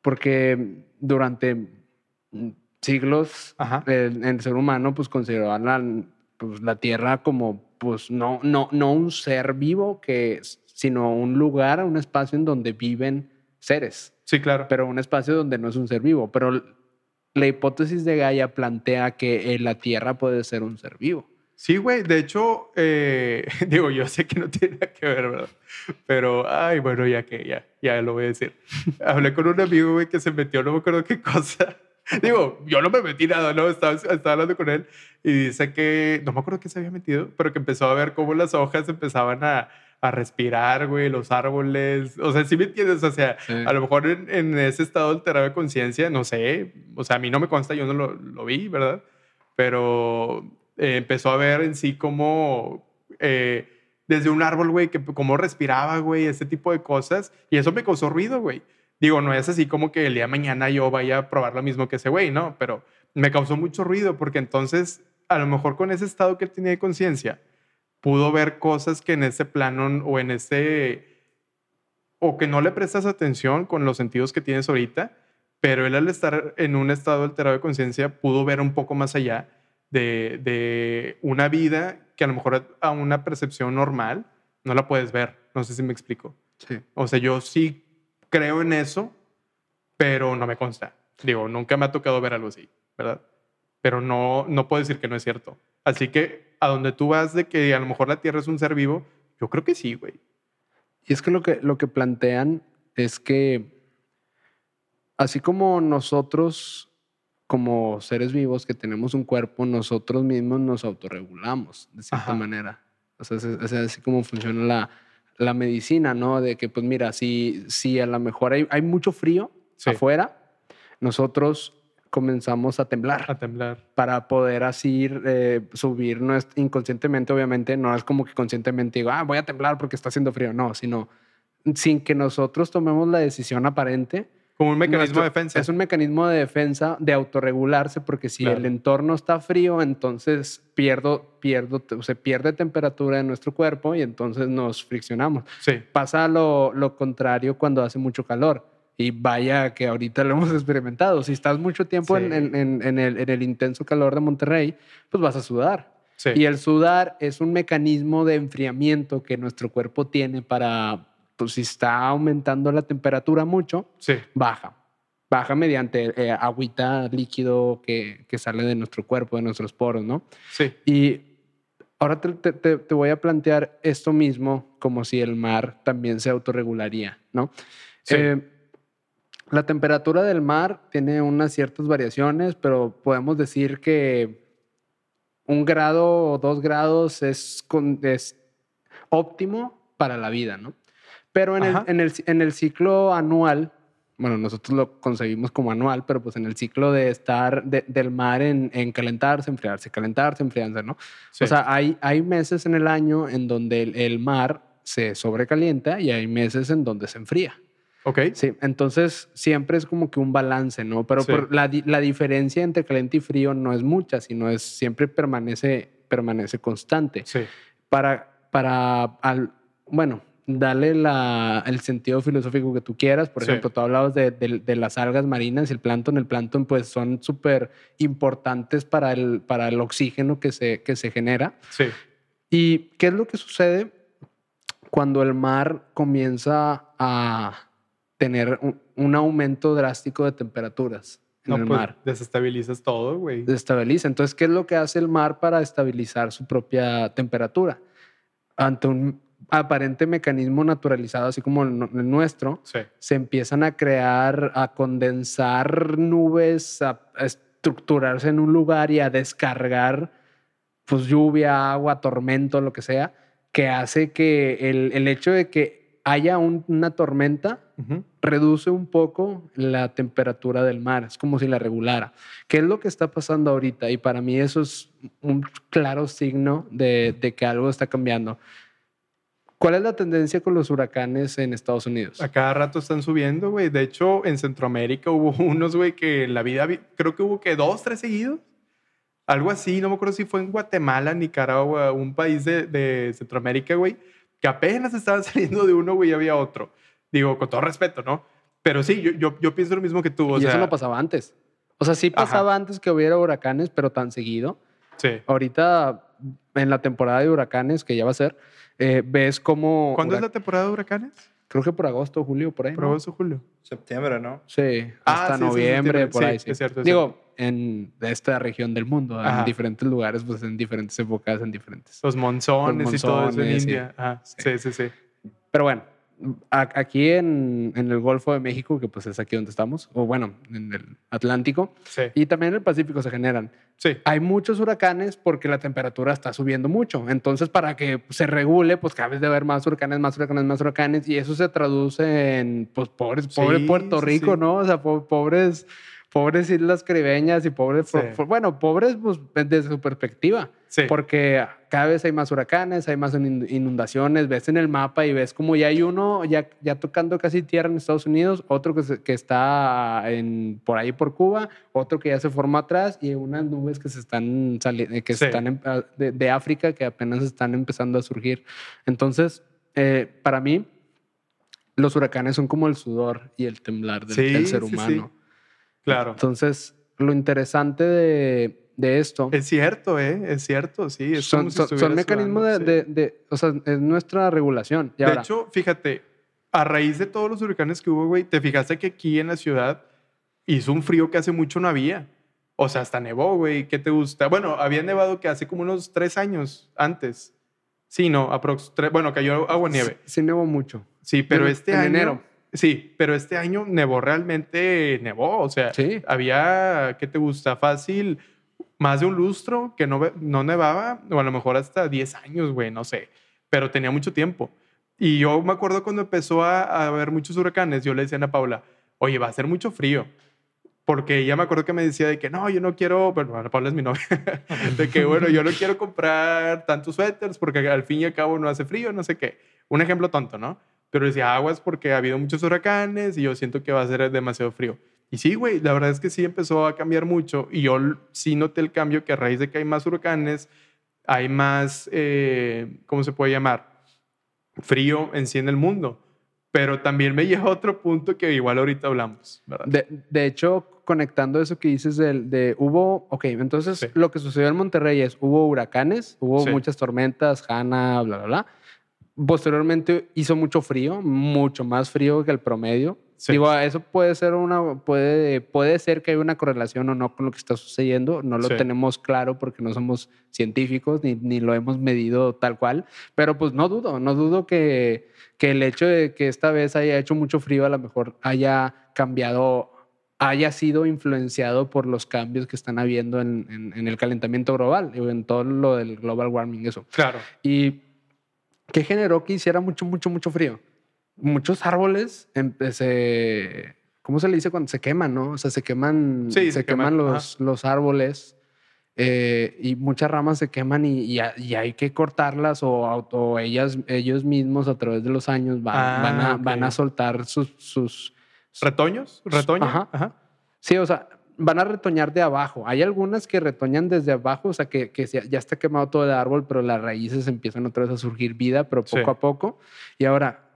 Porque durante siglos el, el, ser humano pues consideraba la, pues, la tierra como pues no, no, no un ser vivo que sino un lugar, un espacio en donde viven seres.
Sí, claro.
Pero un espacio donde no es un ser vivo. Pero la hipótesis de Gaia plantea que la tierra puede ser un ser vivo.
Sí, güey. De hecho, eh, [laughs] digo, yo sé que no tiene nada que ver, ¿verdad? Pero, ay, bueno, ya que, ya, ya lo voy a decir. [laughs] Hablé con un amigo, güey, que se metió, no me acuerdo qué cosa Digo, yo no me metí nada, ¿no? Estaba, estaba, hablando con él y dice que, no me acuerdo qué se había metido, pero que empezó a ver cómo las hojas empezaban a, a respirar, güey, los árboles. O sea, si me entiendes? O sea,
Sí.
a lo mejor en, en ese estado alterado de conciencia, no sé, o sea, a mí no me consta, yo no lo, lo vi, ¿verdad? Pero eh, empezó a ver en sí como eh, desde un árbol, güey, que cómo respiraba, güey, ese tipo de cosas. Y eso me causó ruido, güey. Digo, no es así como que el día de mañana yo vaya a probar lo mismo que ese güey, ¿no? Pero me causó mucho ruido porque entonces, a lo mejor con ese estado que él tenía de conciencia, pudo ver cosas que en ese plano o en ese... o que no le prestas atención con los sentidos que tienes ahorita, pero él al estar en un estado alterado de conciencia pudo ver un poco más allá de, de una vida que a lo mejor a una percepción normal no la puedes ver. No sé si me explico.
Sí.
O sea, yo sí creo en eso, pero no me consta. Digo, nunca me ha tocado ver algo así, ¿verdad? Pero no, no puedo decir que no es cierto. Así que a donde tú vas de que a lo mejor la Tierra es un ser vivo, yo creo que sí, güey.
Y es que lo que, lo que plantean es que así como nosotros, como seres vivos que tenemos un cuerpo, nosotros mismos nos autorregulamos de cierta
Ajá.
manera. O sea, es, es así como funciona la, la medicina, ¿no? De que, pues mira, si, si a lo mejor hay, hay mucho frío
Sí.
afuera, nosotros comenzamos a temblar
A temblar.
para poder así eh, subir nues- inconscientemente, obviamente, no es como que conscientemente digo, ah, voy a temblar porque está haciendo frío, no, sino sin que nosotros tomemos la decisión aparente.
Como un mecanismo
nuestro-
de defensa.
Es un mecanismo de defensa, de autorregularse, porque si
Claro.
el entorno está frío, entonces pierdo, pierdo, se pierde temperatura en nuestro cuerpo y entonces nos friccionamos.
Sí.
Pasa lo, lo contrario cuando hace mucho calor. Y vaya que ahorita lo [laughs] hemos experimentado. Si estás mucho tiempo
Sí.
en- en- en el, en el intenso calor de Monterrey, pues vas a sudar.
Sí.
Y el sudar es un mecanismo de enfriamiento que nuestro cuerpo tiene para, pues si está aumentando la temperatura mucho,
sí.
baja. Baja mediante eh, agüita líquido que, que sale de nuestro cuerpo, de nuestros poros, ¿no?
Sí.
Y ahora te, te- te- te voy a plantear esto mismo como si el mar también se autorregularía, ¿no?
Sí.
Eh, la temperatura del mar tiene unas ciertas variaciones, pero podemos decir que un grado o dos grados es, con- es óptimo para la vida, ¿no? Pero en el, en, el, en el ciclo anual, bueno, nosotros lo concebimos como anual, pero pues en el ciclo de estar de- del mar en, en calentarse, enfriarse, calentarse, enfriarse, ¿no?
sí.
O sea, hay, hay meses en el año en donde el, el mar se sobrecalienta y hay meses en donde se enfría.
ok.
Sí, entonces siempre es como que un balance, ¿no? Pero
Sí.
por la, la diferencia entre caliente y frío no es mucha, sino es siempre permanece, permanece constante.
Sí.
Para, para al, bueno, darle la, el sentido filosófico que tú quieras. Por
Sí.
ejemplo, tú hablabas de, de- de las algas marinas y el plancton. El plancton, pues, son súper importantes para el, para el oxígeno que se, que se genera.
Sí.
¿Y qué es lo que sucede cuando el mar comienza a tener un, un aumento drástico de temperaturas en
No,
el
pues,
mar?
desestabilizas todo, güey.
Estabiliza. Entonces, ¿qué es lo que hace el mar para estabilizar su propia temperatura? Ante un aparente mecanismo naturalizado, así como el, nu- el nuestro,
Sí.
se empiezan a crear, a condensar nubes, a, a estructurarse en un lugar y a descargar pues lluvia, agua, tormento, lo que sea, que hace que el, el hecho de que haya un- una tormenta reduce un poco la temperatura del mar, es como si la regulara. ¿Qué es lo que está pasando ahorita? Y para mí eso es un claro signo de, de que algo está cambiando. ¿Cuál es la tendencia con los huracanes en Estados Unidos?
A cada rato están subiendo, güey. De hecho, en Centroamérica hubo [laughs] unos, güey, que en la vida vi- creo que hubo que dos, tres seguidos. Algo así, no me acuerdo si fue en Guatemala, Nicaragua, un país de, de Centroamérica, güey, que apenas estaban [laughs] saliendo de uno, güey, y había otro. Digo, con todo respeto, ¿no? Pero sí, yo, yo, yo pienso lo mismo que tú. O
y
sea,
eso no pasaba antes. O sea, sí
Ajá.
pasaba antes que hubiera huracanes, pero tan seguido.
Sí.
Ahorita, en la temporada de huracanes, que ya va a ser, eh, ves como...
¿Cuándo es la temporada de huracanes?
Creo que por agosto, julio, por ahí.
Por
¿no?
agosto, julio.
Septiembre, ¿no?
Sí,
Ah,
hasta
sí, sí, sí,
noviembre, por ahí. Sí.
es cierto, es
Digo, en esta región del mundo,
Ajá.
en diferentes lugares, pues en diferentes épocas, en diferentes.
Los monzones, y todo eso en. India. Ajá.
Sí.
Sí, sí, sí.
Pero bueno, aquí en, en el Golfo de México, que pues es aquí donde estamos, o bueno, en el Atlántico,
Sí.
y también en el Pacífico se generan.
Sí.
Hay muchos huracanes porque la temperatura está subiendo mucho. Entonces, para que se regule, pues cada vez debe haber más huracanes, más huracanes, más huracanes. Y eso se traduce en, pues, pobres, pobre
Sí,
Puerto Rico. ¿no? O sea, po- pobres, pobres islas caribeñas y pobres,
Sí.
po- bueno, pobres, pues, desde su perspectiva.
Sí.
Porque cada vez hay más huracanes, hay más in- inundaciones, ves en el mapa y ves como ya hay uno ya, ya tocando casi tierra en Estados Unidos, otro que, se- que está en, por ahí por Cuba, otro que ya se forma atrás y unas nubes que se están saliendo, que
Sí.
están em- ah, de, de África que apenas están empezando a surgir. Entonces, eh, para mí, los huracanes son como el sudor y el temblar del, del ser
sí, sí.
humano.
Claro.
Entonces, lo interesante de, de esto
Es cierto, ¿eh? Es cierto, sí. Es
son,
si
son- mecanismos de, o sea, es nuestra regulación. Y
De
ahora,
hecho, fíjate, a raíz de todos los huracanes que hubo, güey, te fijaste que aquí en la ciudad hizo un frío que hace mucho no había. O sea, hasta nevó, güey. ¿Qué te gusta? Bueno, había nevado que hace como unos tres años antes. Sí, no, aprox. Bueno, cayó agua nieve.
sí, sí nevó mucho.
Sí, pero
En-
este
en
año.
enero.
Sí, pero este año nevó realmente, nevó. O sea,
Sí.
había, ¿qué te gusta? Fácil, más de un lustro que no, no nevaba, o a lo mejor hasta 10 años, güey, no sé, pero tenía mucho tiempo. Y yo me acuerdo cuando empezó a, haber muchos huracanes, yo le decía a Ana Paula, oye, va a ser mucho frío. Porque ella me acuerdo que me decía de que no, yo no quiero, bueno, Ana Paula es mi novia, [laughs] de que bueno, yo no quiero comprar tantos suéteres porque al fin y al cabo no hace frío, no sé qué. Un ejemplo tonto, ¿no? Pero decía aguas porque ha habido muchos huracanes y yo siento que va a ser demasiado frío. Y sí, güey, la verdad es que sí empezó a cambiar mucho y yo sí noté el cambio que a raíz de que hay más huracanes, hay más, eh, ¿cómo se puede llamar? Frío en sí en el mundo. Pero también me [laughs] lleva a otro punto que igual ahorita hablamos, ¿verdad?
De, de hecho, conectando eso que dices del, de hubo, ok, entonces
Sí.
lo que sucedió en Monterrey es hubo huracanes, hubo
Sí.
muchas tormentas, Hanna, bla, bla, bla. Posteriormente hizo mucho frío, mucho más frío que el promedio.
Sí.
Digo, eso puede ser una, puede, puede ser que haya una correlación o no con lo que está sucediendo. No lo
Sí.
tenemos claro porque no somos científicos ni, ni lo hemos medido tal cual. Pero pues no dudo, no dudo que, que el hecho de que esta vez haya hecho mucho frío a lo mejor haya cambiado, haya sido influenciado por los cambios que están habiendo en, en- en el calentamiento global, en todo lo del global warming, eso.
Claro.
¿Y qué generó que hiciera mucho, mucho, mucho frío? Muchos árboles em- se... ¿Cómo se le dice cuando se queman, no? O sea, se queman,
Sí,
se
se
queman
queman,
los, los árboles eh, y muchas ramas se queman y, y ha- y hay que cortarlas o, auto- ellas, ellos mismos a través de los años van,
Ah,
van, a,
ok.
van a soltar sus... sus
¿Retoños? ¿Retoño?
Ajá.
Ajá.
Sí, o sea, van a retoñar de abajo. Hay algunas que retoñan desde abajo, o sea, que, que ya está quemado todo el árbol, pero las raíces empiezan otra vez a surgir vida, pero poco
Sí.
a poco. Y ahora,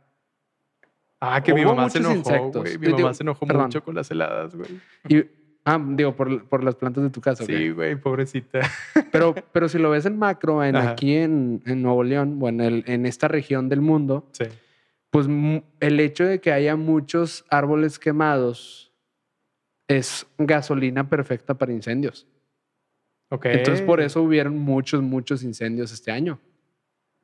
Ah, que mi mamá se enojó,
insectos.
güey. Mi
Digo,
mamá se enojó
perdón.
mucho con las heladas, güey.
y, ah, digo, por, por las plantas de tu casa.
Sí, güey, pobrecita. [laughs]
Pero, pero si lo ves en macro, en
Ajá.
aquí en, en Nuevo León o en, el, en esta región del mundo,
Sí.
pues el hecho de que haya muchos árboles quemados es gasolina perfecta para incendios.
Ok.
Entonces, por eso hubieron muchos, muchos incendios este año.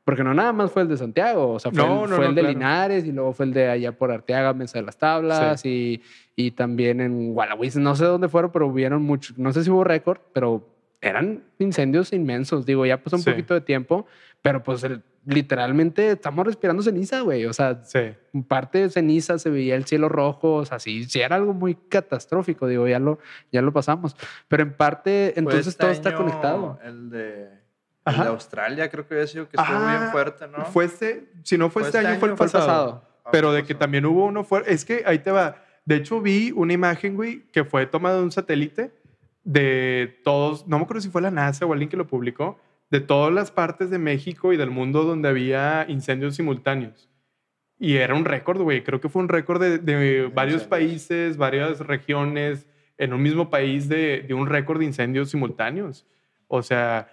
Porque no nada más fue el de Santiago, o sea, fue,
No,
el,
no,
fue
no,
el de
claro.
Linares y luego fue el de allá por Arteaga, Mesa de las Tablas y, y también en Gualahuis. No sé dónde fueron, pero hubieron muchos. No sé si hubo récord, pero eran incendios inmensos. Digo, ya pasó un
Sí.
poquito de tiempo, pero pues el- literalmente estamos respirando ceniza, güey. O sea,
Sí.
en parte de ceniza se veía el cielo rojo, o sea, sí, sí era algo muy catastrófico, digo, ya lo, ya lo pasamos. Pero en parte,
Fue
entonces
este
todo está conectado.
El de, el de Australia, creo que había sido que estuvo
Ah,
bien fuerte, ¿no?
Fue este, si no fue,
Fue
este,
este
año, fue el
año,
Fue el
pasado.
pasado.
Ah,
Pero de que también hubo uno fuerte. Es que ahí te va. De hecho, vi una imagen, güey, que fue tomada de un satélite de todos, no me acuerdo si fue la NASA o alguien que lo publicó, de todas las partes de México y del mundo donde había incendios simultáneos. Y era un récord, güey. Creo que fue un récord de, de varios países, varias regiones, en un mismo país de, de un récord de incendios simultáneos. O sea,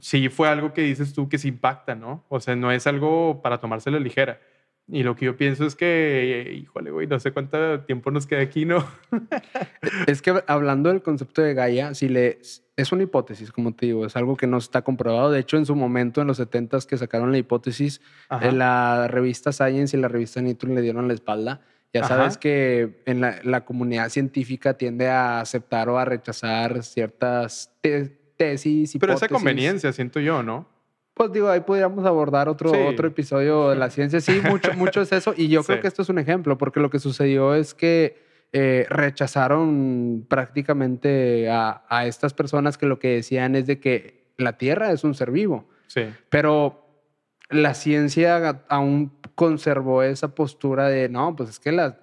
sí fue algo que dices tú que se impacta, ¿no? O sea, no es algo para tomárselo ligera. Y lo que yo pienso es que, híjole, güey, no sé cuánto tiempo nos queda aquí, ¿no? [laughs]
Es que hablando del concepto de Gaia, si le, es una hipótesis, como te digo, es algo que no está comprobado. De hecho, en su momento, en los 70s que sacaron la hipótesis, en la revista Science y la revista Nature le dieron la espalda. Ya
Ajá.
sabes que en la, la comunidad científica tiende a aceptar o a rechazar ciertas te- tesis,
Pero esa
hipótesis.
conveniencia, siento yo, ¿no?
Pues digo, ahí podríamos abordar otro,
Sí.
otro episodio de la ciencia. Sí, mucho, mucho es eso. Y yo [laughs] creo que esto es un ejemplo, porque lo que sucedió es que eh, rechazaron prácticamente a, a estas personas que lo que decían es de que la Tierra es un ser vivo.
Sí.
Pero la ciencia aún conservó esa postura de, no, pues es que la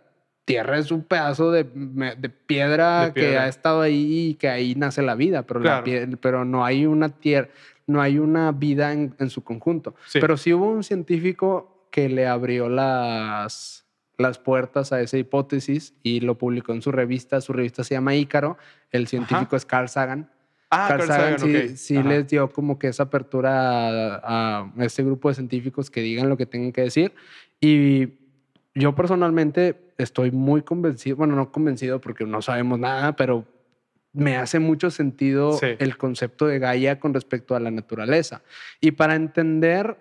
Tierra es un pedazo de, de piedra,
De
que
piedra.
ha estado ahí y que ahí nace la vida, pero, la
Claro.
pie- pero no hay una tierra, no hay una vida en, en su conjunto.
Sí.
Pero sí hubo un científico que le abrió las, las puertas a esa hipótesis y lo publicó en su revista. Su revista se llama Ícaro. El científico es Carl Sagan.
Ah,
Carl
Carl
Sagan
Sagan,
sí, les dio como que esa apertura a, a este grupo de científicos que digan lo que tengan que decir. Y yo personalmente estoy muy convencido, bueno, no convencido porque no sabemos nada, pero me hace mucho sentido
Sí.
el concepto de Gaia con respecto a la naturaleza. Y para entender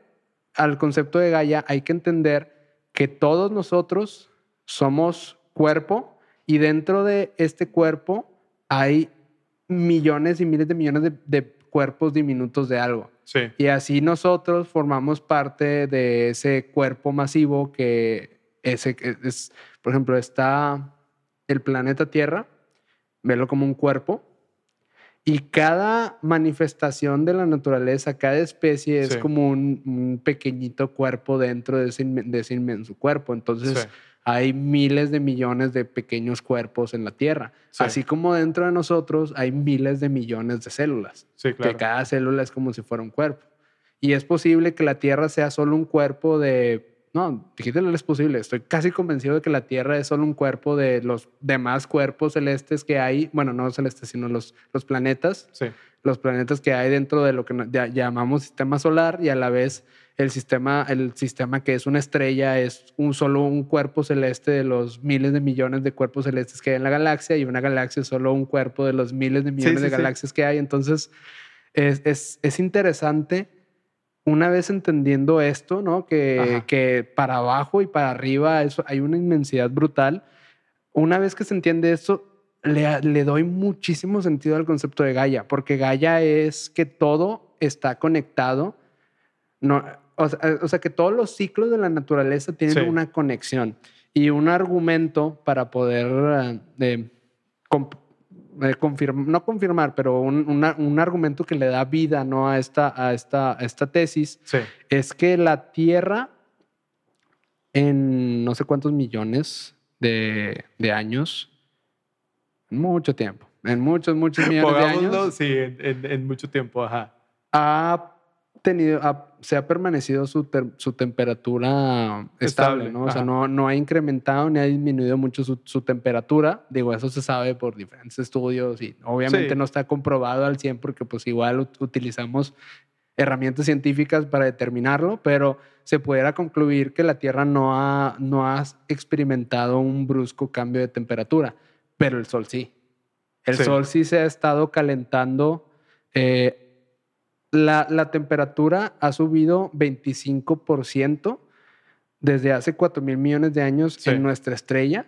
al concepto de Gaia hay que entender que todos nosotros somos cuerpo y dentro de este cuerpo hay millones y miles de millones de, de cuerpos diminutos de algo.
Sí.
Y así nosotros formamos parte de ese cuerpo masivo que ese que es, por ejemplo, está el planeta Tierra, velo como un cuerpo, y cada manifestación de la naturaleza, cada especie es
Sí.
como un, un pequeñito cuerpo dentro de ese, de ese inmenso cuerpo. Entonces,
Sí.
hay miles de millones de pequeños cuerpos en la Tierra.
Sí.
Así como dentro de nosotros hay miles de millones de células
claro.
que cada célula es como si fuera un cuerpo. Y es posible que la Tierra sea solo un cuerpo de... No, dijiste es posible. Estoy casi convencido de que la Tierra es solo un cuerpo de los demás cuerpos celestes que hay. Bueno, no celestes, sino los, los planetas.
Sí.
Los planetas que hay dentro de lo que llamamos sistema solar y a la vez el sistema, el sistema que es una estrella es un solo un cuerpo celeste de los miles de millones de cuerpos celestes que hay en la galaxia y una galaxia es solo un cuerpo de los miles de millones
sí,
de galaxias que hay. Entonces, es, es, es interesante una vez entendiendo esto, ¿no? Que, que para abajo y para arriba eso, hay una inmensidad brutal. Una vez que se entiende esto, le, le doy muchísimo sentido al concepto de Gaia, porque Gaia es que todo está conectado. No, o, sea, o sea, que todos los ciclos de la naturaleza tienen
Sí.
una conexión y un argumento para poder eh, eh, comp- eh, confirm- no confirmar, pero un, una- un argumento que le da vida ¿no? a, esta, a, esta, a esta tesis
Sí.
es que la Tierra en no sé cuántos millones de, de años, mucho tiempo, en muchos, muchos millones de
Pongámoslo,
años,
sí, en, en- en mucho tiempo, ajá.
ha tenido, ha- se ha permanecido su, ter- su temperatura estable,
Estable,
¿no? O sea, no, no ha incrementado ni ha disminuido mucho su, su temperatura. Digo, eso se sabe por diferentes estudios y obviamente
Sí.
no está comprobado al 100 porque pues igual ut- utilizamos herramientas científicas para determinarlo, pero se pudiera concluir que la Tierra no ha, no ha experimentado un brusco cambio de temperatura, pero el Sol sí. El
Sí.
Sol sí se ha estado calentando. eh, la, la temperatura ha subido 25% desde hace 4 mil millones de años
Sí.
en nuestra estrella,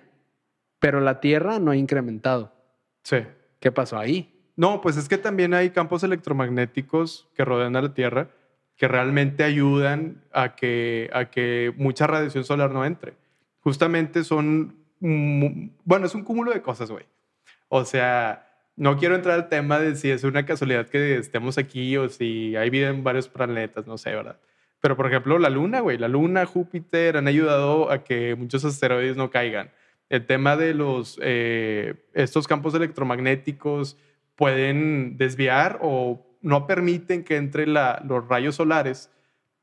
pero la Tierra no ha incrementado.
Sí.
¿Qué pasó ahí?
No, pues es que también hay campos electromagnéticos que rodean a la Tierra que realmente ayudan a que, a que mucha radiación solar no entre. Justamente son, bueno, es un cúmulo de cosas, güey. O sea, no quiero entrar al tema de si es una casualidad que estemos aquí o si hay vida en varios planetas, no sé, ¿verdad? Pero, por ejemplo, la Luna, güey, la Luna, Júpiter han ayudado a que muchos asteroides no caigan. El tema de los, eh, estos campos electromagnéticos pueden desviar o no permiten que entre la- los rayos solares,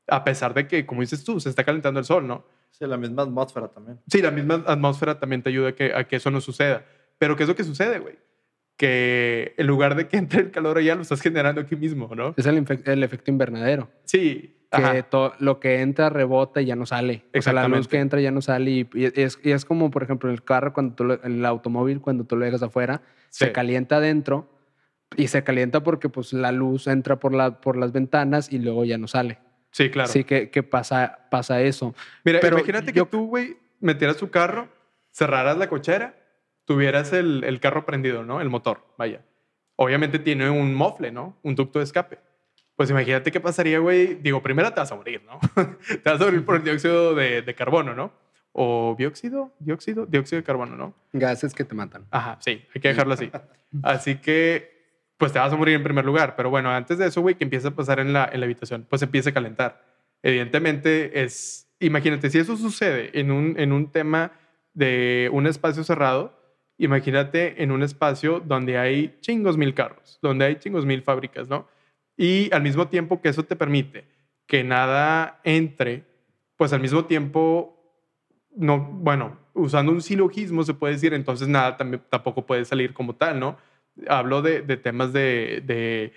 a pesar de que, como dices tú, se está calentando el sol, ¿no?
Sí, la misma atmósfera también.
Sí, la misma atmósfera también te ayuda a que, a que eso no suceda. Pero ¿qué es lo que sucede, güey? Que en lugar de que [laughs] entre el calor allá, lo estás generando aquí mismo, ¿no?
Es el, el efecto invernadero.
Sí.
que lo que entra rebota y ya no sale. O sea, la luz que entra ya no sale y, y es, y es como, por ejemplo, el carro, cuando tú lo- el automóvil, cuando tú lo dejas afuera,
Sí.
se calienta adentro, y se calienta porque pues la luz entra por, la, por las ventanas y luego ya no sale.
Sí, claro.
Que, que pasa, pasa eso.
Mira,
Pero
imagínate
yo-
que tú, güey, metieras tu carro, cerraras la cochera, tuvieras el, el carro prendido, ¿no? El motor, vaya. Obviamente tiene un mofle, ¿no? Un ducto de escape. Pues imagínate qué pasaría, güey. Digo, primero te vas a morir, ¿no? [laughs] te vas a morir por el dióxido de, de carbono, ¿no? O dióxido, dióxido, dióxido de carbono, ¿no?
Gases que te matan.
Ajá, sí, hay que dejarlo así. Así que, pues te vas a morir en primer lugar. Pero bueno, antes de eso, güey, que empieza a pasar en la, en la habitación, pues empieza a calentar. Evidentemente es, imagínate, si eso sucede en un, en un tema de un espacio cerrado, imagínate en un espacio donde hay chingos mil carros, donde hay chingos mil fábricas, ¿no? Y al mismo tiempo que eso te permite que nada entre, pues al mismo tiempo no, bueno, usando un silogismo se puede decir, entonces nada tampoco puede salir como tal, ¿no? Hablo de, temas de,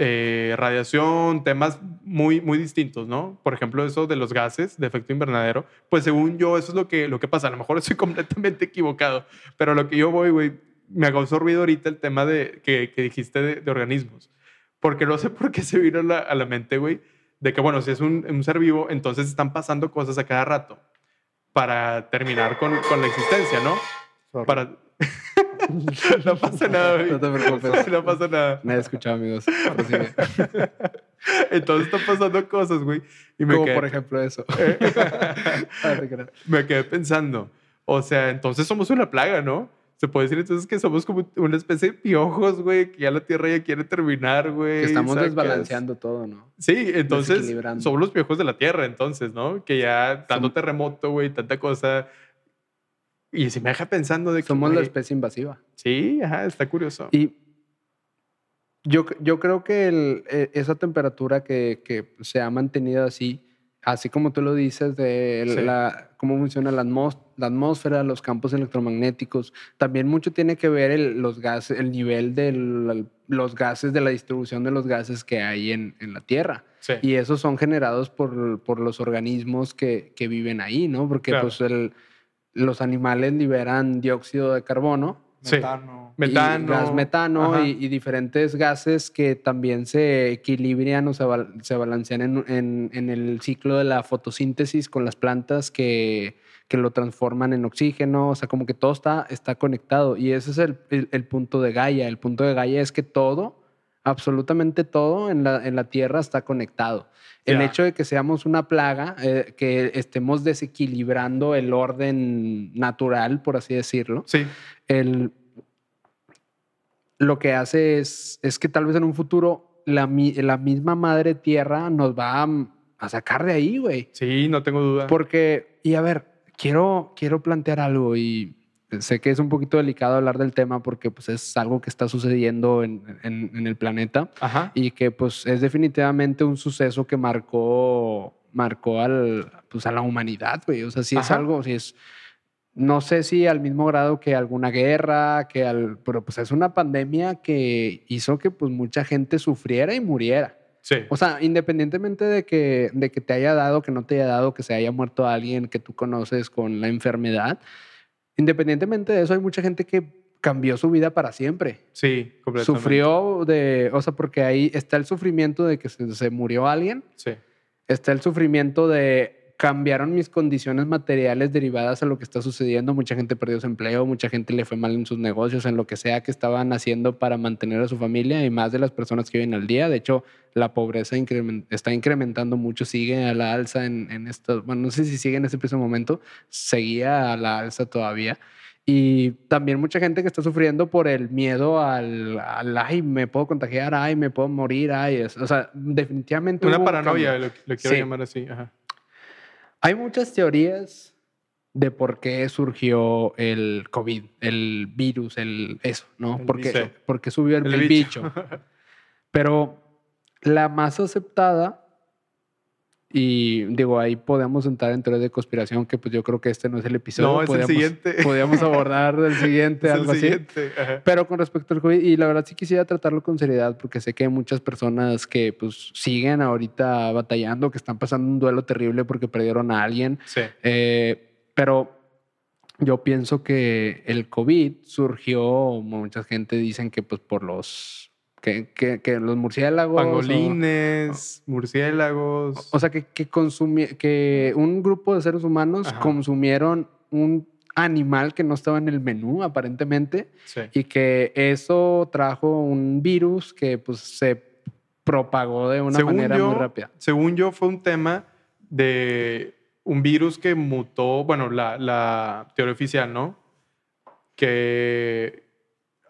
de radiación, temas muy, muy distintos, ¿no? Por ejemplo, eso de los gases de efecto invernadero, pues según yo eso es lo que, lo que pasa. A lo mejor [laughs] estoy completamente equivocado, pero lo que yo voy, güey, me causó ruido ahorita el tema de, que, que dijiste de, de organismos, porque no sé por qué se vino a la, a la mente, güey, de que, bueno, si es un, un ser vivo, entonces están pasando cosas a cada rato para terminar con, con la existencia, ¿no?
Sorry.
Para... [laughs] no pasa nada, güey.
No te preocupes. [laughs]
No pasa nada.
Nadie escuchado, amigos. [laughs]
Entonces están pasando cosas, güey. Y me
Como
quedé,
por ejemplo eso. Creas.
me quedé pensando. O sea, entonces somos una plaga, ¿no? Se puede decir entonces que somos como una especie de piojos, güey, que ya la Tierra ya quiere terminar, güey.
que estamos
¿sacas?
desbalanceando todo, ¿no?
Sí, entonces somos los piojos de la Tierra, entonces, ¿no? Que ya tanto terremoto, güey, tanta cosa. Y si me deja pensando de que.
Somos la especie invasiva.
Sí, ajá, está curioso.
Y yo, yo creo que el- e- esa temperatura que, que se ha mantenido así, así como tú lo dices, de
Sí.
la, cómo funciona la atmósfera, los campos electromagnéticos, también mucho tiene que ver el, los gases, el nivel de los gases, de la distribución de los gases que hay en, en la Tierra.
Sí.
Y esos son generados por, por los organismos que, que viven ahí, ¿no? Porque
Claro.
pues el- los animales liberan dióxido de carbono,
Sí.
Metano.
y
Metano.
gas metano y, y diferentes gases que también se equilibran o se, se balancean en, en- en el ciclo de la fotosíntesis con las plantas que, que lo transforman en oxígeno. O sea, como que todo está, está conectado. Y ese es el, el- el punto de Gaia. El punto de Gaia es que todo, absolutamente todo en la, en la Tierra está conectado. El
Ya.
hecho de que seamos una plaga, eh, que estemos desequilibrando el orden natural, por así decirlo,
Sí,
el, lo que hace es, es que tal vez en un futuro la, la misma madre tierra nos va a, a sacar de ahí, güey.
sí, no tengo duda.
Porque, y a ver, quiero, quiero plantear algo y sé que es un poquito delicado hablar del tema porque pues es algo que está sucediendo en, en- en el planeta
Ajá.
y que pues es definitivamente un suceso que marcó, marcó al, pues, a la humanidad, güey. O sea, si es
Ajá.
algo, si es, no sé si al mismo grado que alguna guerra, que al, pero pues es una pandemia que hizo que pues mucha gente sufriera y muriera.
Sí.
O sea, independientemente de que, de que te haya dado, que no te haya dado, que se haya muerto alguien que tú conoces con la enfermedad, independientemente de eso, hay mucha gente que cambió su vida para siempre.
Sí, completamente.
Sufrió de, o sea, porque ahí está el sufrimiento de que se, se murió alguien,
Sí.
está el sufrimiento de cambiaron mis condiciones materiales derivadas a lo que está sucediendo. Mucha gente perdió su empleo, mucha gente le fue mal en sus negocios, en lo que sea que estaban haciendo para mantener a su familia y más de las personas que viven al día. De hecho, la pobreza incremen- está incrementando mucho, sigue a la alza en, en esto. Bueno, no sé si sigue en ese preciso momento, seguía a la alza todavía. Y también mucha gente que está sufriendo por el miedo al, al ay, me puedo contagiar, ay, me puedo morir, ay. es- o sea, definitivamente.
Una
un
paranoia,
cambio.
lo, lo quiero
Sí.
llamar así. Ajá.
Hay muchas teorías de por qué surgió el COVID, el virus, el eso, ¿no?
El
¿Por qué,
bicho.
por qué subió el,
El
el
bicho.
bicho? Pero la más aceptada, y digo, ahí podemos entrar en teorías de conspiración, que pues yo creo que este no es el episodio.
No, es el siguiente. [laughs]
Podríamos abordar el siguiente,
Es el
algo así.
Ajá.
Pero con respecto al COVID, y la verdad sí quisiera tratarlo con seriedad, porque sé que hay muchas personas que pues siguen ahorita batallando, que están pasando un duelo terrible porque perdieron a alguien.
Sí.
Eh, pero yo pienso que el COVID surgió, mucha gente dicen que pues por los Que, que, que los murciélagos. o-
Pangolines, murciélagos.
O sea, que, que, consumi- que un grupo de seres humanos
Ajá.
consumieron un animal que no estaba en el menú, aparentemente,
sí.
y que eso trajo un virus que pues se propagó de una
Según
manera
yo-
muy rápida.
Según yo, fue un tema de un virus que mutó, bueno, la, la teoría oficial, ¿no? Que,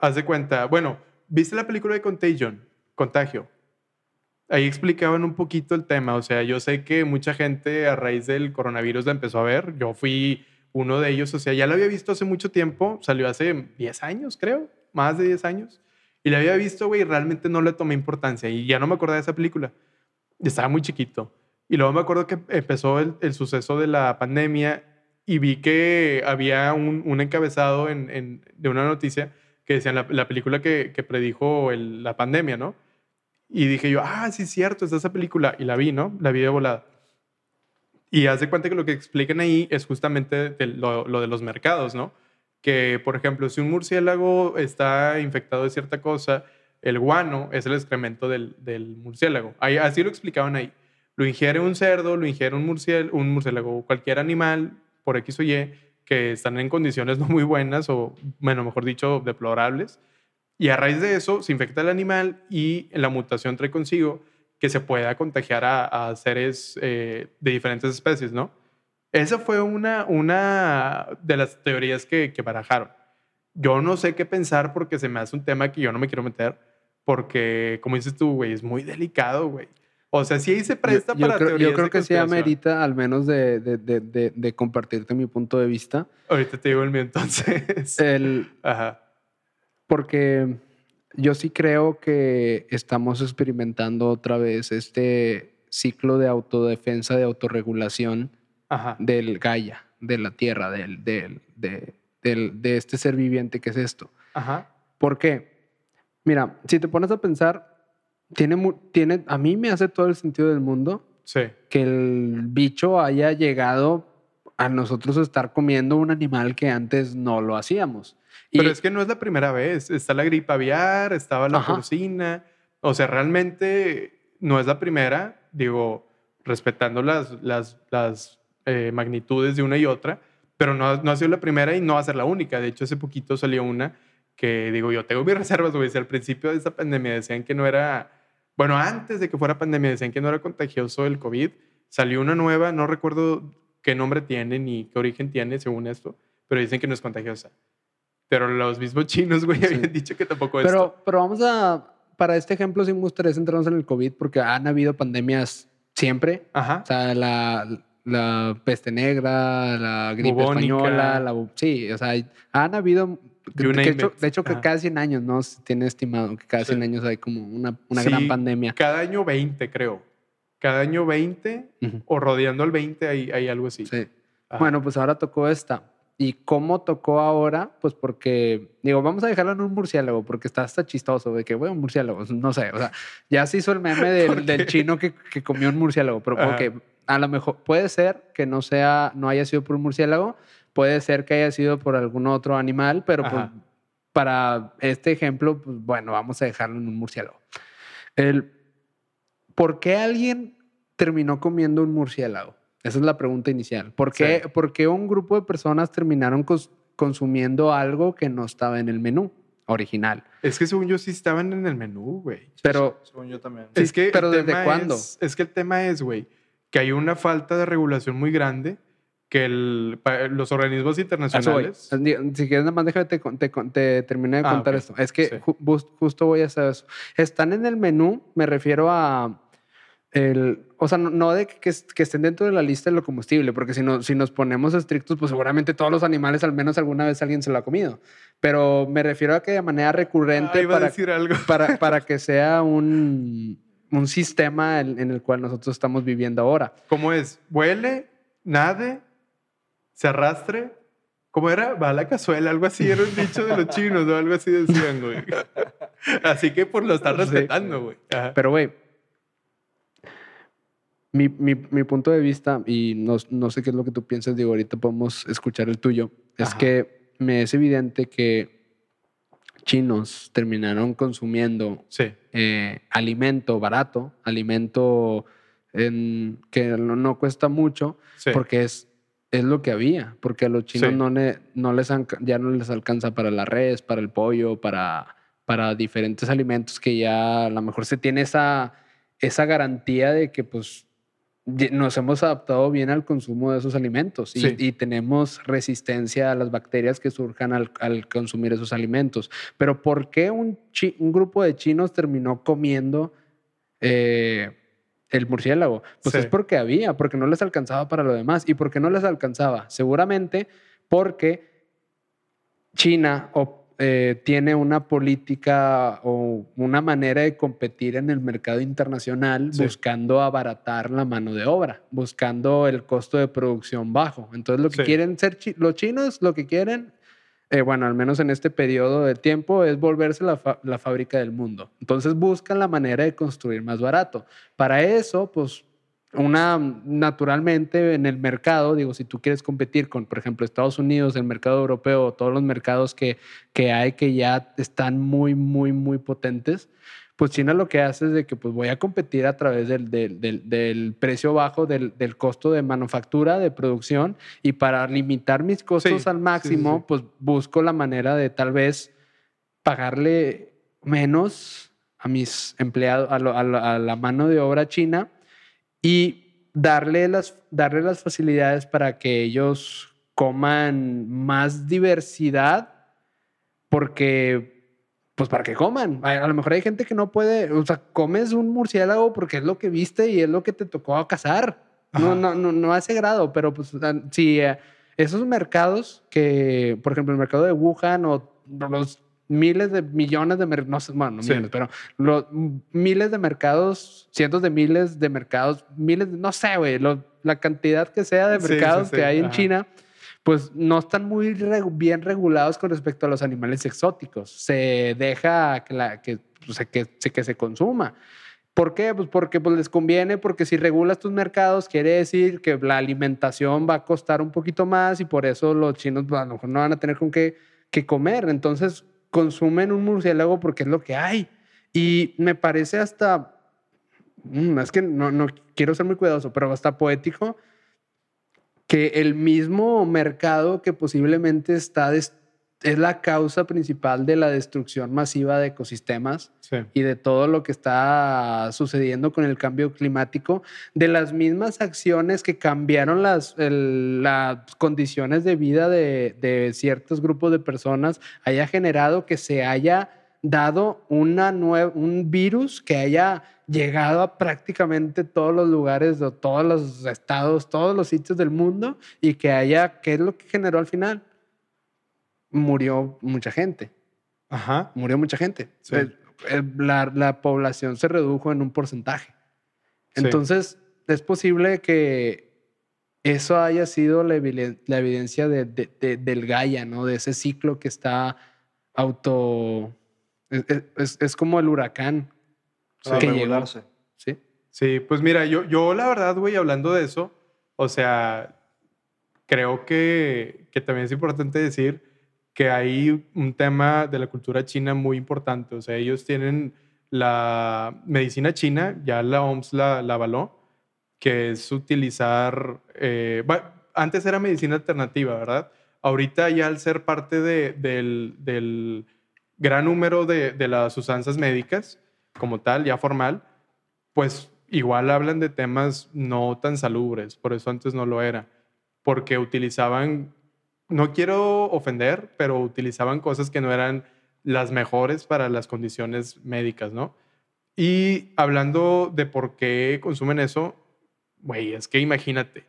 haz de cuenta, bueno, ¿viste la película de Contagion? Contagio. Ahí explicaban un poquito el tema, o sea, yo sé que mucha gente a raíz del coronavirus la empezó a ver, yo fui uno de ellos, o sea, ya la había visto hace mucho tiempo, salió hace 10 años, creo, más de 10 años, y la había visto, güey, y realmente no le tomé importancia, y ya no me acordaba de esa película. Estaba muy chiquito. Y luego me acuerdo que empezó el, el suceso de la pandemia y vi que había un, un encabezado en, en- de una noticia que decía la, la película que, que predijo el- la pandemia, ¿no? Y dije yo, ah, sí, es cierto, está esa película. Y la vi, ¿no? La vi de volada. Y haz de cuenta que lo que explican ahí es justamente de lo, lo de los mercados, ¿no? Que, por ejemplo, si un murciélago está infectado de cierta cosa, el guano es el excremento del, del murciélago. Ahí, así lo explicaban ahí. Lo ingiere un cerdo, lo ingiere un, murciélago, un murciélago, cualquier animal, por X o Y, que están en condiciones no muy buenas o, bueno, mejor dicho, deplorables. Y a raíz de eso se infecta el animal y la mutación trae consigo que se pueda contagiar a, seres eh, de diferentes especies, ¿no? Esa fue una, una de las teorías que, que barajaron. Yo no sé qué pensar porque se me hace un tema que yo no me quiero meter porque, como dices tú, güey, es muy delicado, güey. O sea, sí ahí se presta
yo, yo
para
creo,
teorías
yo creo
de
que sí amerita al menos de, de- de- de- de compartirte mi punto de vista.
Ahorita te digo el mío entonces.
El, [laughs]
Ajá.
porque yo sí creo que estamos experimentando otra vez este ciclo de autodefensa, de autorregulación
Ajá.
del Gaia, de la Tierra, del, del- de, del- de este ser viviente que es esto.
Ajá.
¿Por qué? Mira, si te pones a pensar, tiene, tiene, a mí me hace todo el sentido del mundo
Sí.
que el bicho haya llegado a nosotros estar comiendo un animal que antes no lo hacíamos. Y
Pero es que no es la primera vez. Está la gripe aviar, estaba la
Ajá.
porcina. O sea, realmente no es la primera. Digo, respetando las, las, las eh, magnitudes de una y otra. Pero no, no ha sido la primera y no va a ser la única. De hecho, hace poquito salió una que, digo, yo tengo mis [laughs] reservas, güey. Si al principio de esta pandemia decían que no era... Bueno, antes de que fuera pandemia decían que no era contagioso el COVID. Salió una nueva, no recuerdo qué nombre tiene ni qué origen tiene según esto, pero dicen que no es contagiosa. Pero los mismos [laughs] chinos, güey,
Sí.
habían dicho que tampoco es.
pero, pero vamos a, para este ejemplo sí me gustaría centrarnos en el COVID porque han habido pandemias siempre.
Ajá.
O sea, la, la peste negra, la gripe
Bubónica.
española, la, sí, o sea, han habido...
You
de, hecho, de hecho, que cada 100 años, ¿no? Se tiene estimado que cada
Sí.
100 años hay como una, una
Sí,
gran pandemia.
Cada año 20, creo. Cada año 20
Ujú,
o rodeando el 20 hay, hay algo así.
sí.
Ajá.
Bueno, pues ahora tocó esta. ¿Y cómo tocó ahora? Pues porque, digo, vamos a dejarlo en un murciélago, porque está hasta chistoso de que, bueno, un murciélago, no sé, o sea, ya se hizo el meme [laughs]
¿Por
del, del chino que, que comió un murciélago, pero
Ajá.
porque a lo mejor puede ser que no sea, no haya sido por un murciélago, puede ser que haya sido por algún otro animal, pero pues para este ejemplo, pues bueno, vamos a dejarlo en un murciélago. El, ¿Por qué alguien terminó comiendo un murciélago? Esa es la pregunta inicial. ¿Por qué,
Sí.
por qué un grupo de personas terminaron cons- consumiendo algo que no estaba en el menú original?
Es que según yo sí estaban en el menú, güey.
Pero,
Según yo también.
Sí,
es que el
pero ¿desde
tema
cuándo?
Es, es que el tema es, güey, que hay una falta de regulación muy grande que el- los organismos internacionales...
Si quieres, nada más déjame te, te, terminé de
Ah,
contar
ok.
esto. Es que
Sí.
ju- justo voy a hacer eso. Están en el menú, me refiero a. El, o sea, no, no de que, que estén dentro de la lista de lo combustible, porque si, no, si nos ponemos estrictos, pues seguramente todos los animales, al menos alguna vez alguien se lo ha comido. Pero me refiero a que de manera recurrente
Ah, iba a
para,
decir algo. [laughs]
para, para que sea un, un sistema en, en el cual nosotros estamos viviendo ahora.
¿Cómo es? Huele, nade, se arrastre. ¿Cómo era? Va a la cazuela, algo así era un dicho de los chinos, ¿no? Algo así decían, güey. [laughs] Así que por lo estar respetando, güey. Ajá.
Pero, güey, mi, mi, mi punto de vista, y no, no sé qué es lo que tú piensas, digo, ahorita podemos escuchar el tuyo, es que me es evidente que chinos terminaron consumiendo
Sí,
eh, alimento barato, alimento en- que no, no cuesta mucho,
sí.
porque es, es lo que había, porque a los chinos
Sí.
no, no les ya no les alcanza para la res, para el pollo, para, para diferentes alimentos que ya a lo mejor se tiene esa, esa garantía de que pues nos hemos adaptado bien al consumo de esos alimentos y,
Sí.
y tenemos resistencia a las bacterias que surjan al, al consumir esos alimentos. Pero ¿por qué un, un grupo de chinos terminó comiendo eh, el murciélago? Pues
Sí.
es porque había, porque no les alcanzaba para lo demás. ¿Y por qué no les alcanzaba? Seguramente porque China o- eh, tiene una política o una manera de competir en el mercado internacional
Sí.
buscando abaratar la mano de obra, buscando el costo de producción bajo. Entonces lo que
Sí.
quieren ser chi- los chinos, lo que quieren, eh, bueno, al menos en este periodo de tiempo, es volverse la, la fábrica del mundo. Entonces buscan la manera de construir más barato. Para eso, pues una naturalmente en el mercado, digo, si tú quieres competir con, por ejemplo, Estados Unidos, el mercado europeo, todos los mercados que, que hay que ya están muy, muy, muy potentes, pues China lo que hace es de que pues voy a competir a través del, del, del- del precio bajo, del, del costo de manufactura, de producción, y para limitar mis costos
Sí,
al
sí,
máximo,
sí.
pues busco la manera de tal vez pagarle menos a mis empleados, a, lo- a la- a la mano de obra china y darle las, darle las facilidades para que ellos coman más diversidad, porque, pues para que coman. A, a lo mejor hay gente que no puede, o sea, comes un murciélago porque es lo que viste y es lo que te tocó cazar. No, no, no, no hace grado, pero pues si eh, esos mercados que, por ejemplo, el mercado de Wuhan o los miles de millones de mercados, no sé, bueno, no
Sí.
millones, pero los miles de mercados, cientos de miles de mercados, miles, de- no sé, güey, la cantidad que sea de
sí,
mercados
sí,
que hay en
ajá.
China, pues no están muy bien regulados con respecto a los animales exóticos. Se deja que, la, pues, que, se- consuma. ¿Por qué? Pues porque pues, les conviene, porque si regulas tus mercados, quiere decir que la alimentación va a costar un poquito más y por eso los chinos pues, a lo mejor no van a tener con qué, qué comer. Entonces consumen un murciélago porque es lo que hay. Y me parece hasta, mm, es que no, no quiero ser muy cuidadoso, pero hasta poético que el mismo mercado que posiblemente está es la causa principal de la destrucción masiva de ecosistemas
Sí.
y de todo lo que está sucediendo con el cambio climático, de las mismas acciones que cambiaron las, el- las condiciones de vida de, de ciertos grupos de personas, haya generado que se haya dado una un virus que haya llegado a prácticamente todos los lugares, de todos los estados, todos los sitios del mundo y que haya, ¿qué es lo que generó al final? Murió mucha gente
Ajá.
murió mucha gente.
Sí.
La, la población se redujo en un porcentaje.
Sí.
Entonces, es posible que eso haya sido la, eviden- la evidencia de- de- de- del Gaia, ¿no? De ese ciclo que está auto... Es, es- es como el huracán,
Para
que llegó.
regularse.
¿sí?
Sí, pues mira, yo, yo la verdad, güey, hablando de eso, o sea, creo que, que también es importante decir que hay un tema de la cultura china muy importante. O sea, ellos tienen la medicina china, ya la OMS la, la avaló, que es utilizar, eh, va- antes era medicina alternativa, ¿verdad? Ahorita ya al ser parte de- del, del gran número de, de las sustancias médicas, como tal, ya formal, pues igual hablan de temas no tan salubres, por eso antes no lo era, porque utilizaban, no quiero ofender, pero utilizaban cosas que no eran las mejores para las condiciones médicas, ¿no? Y hablando de por qué consumen eso, güey, es que imagínate,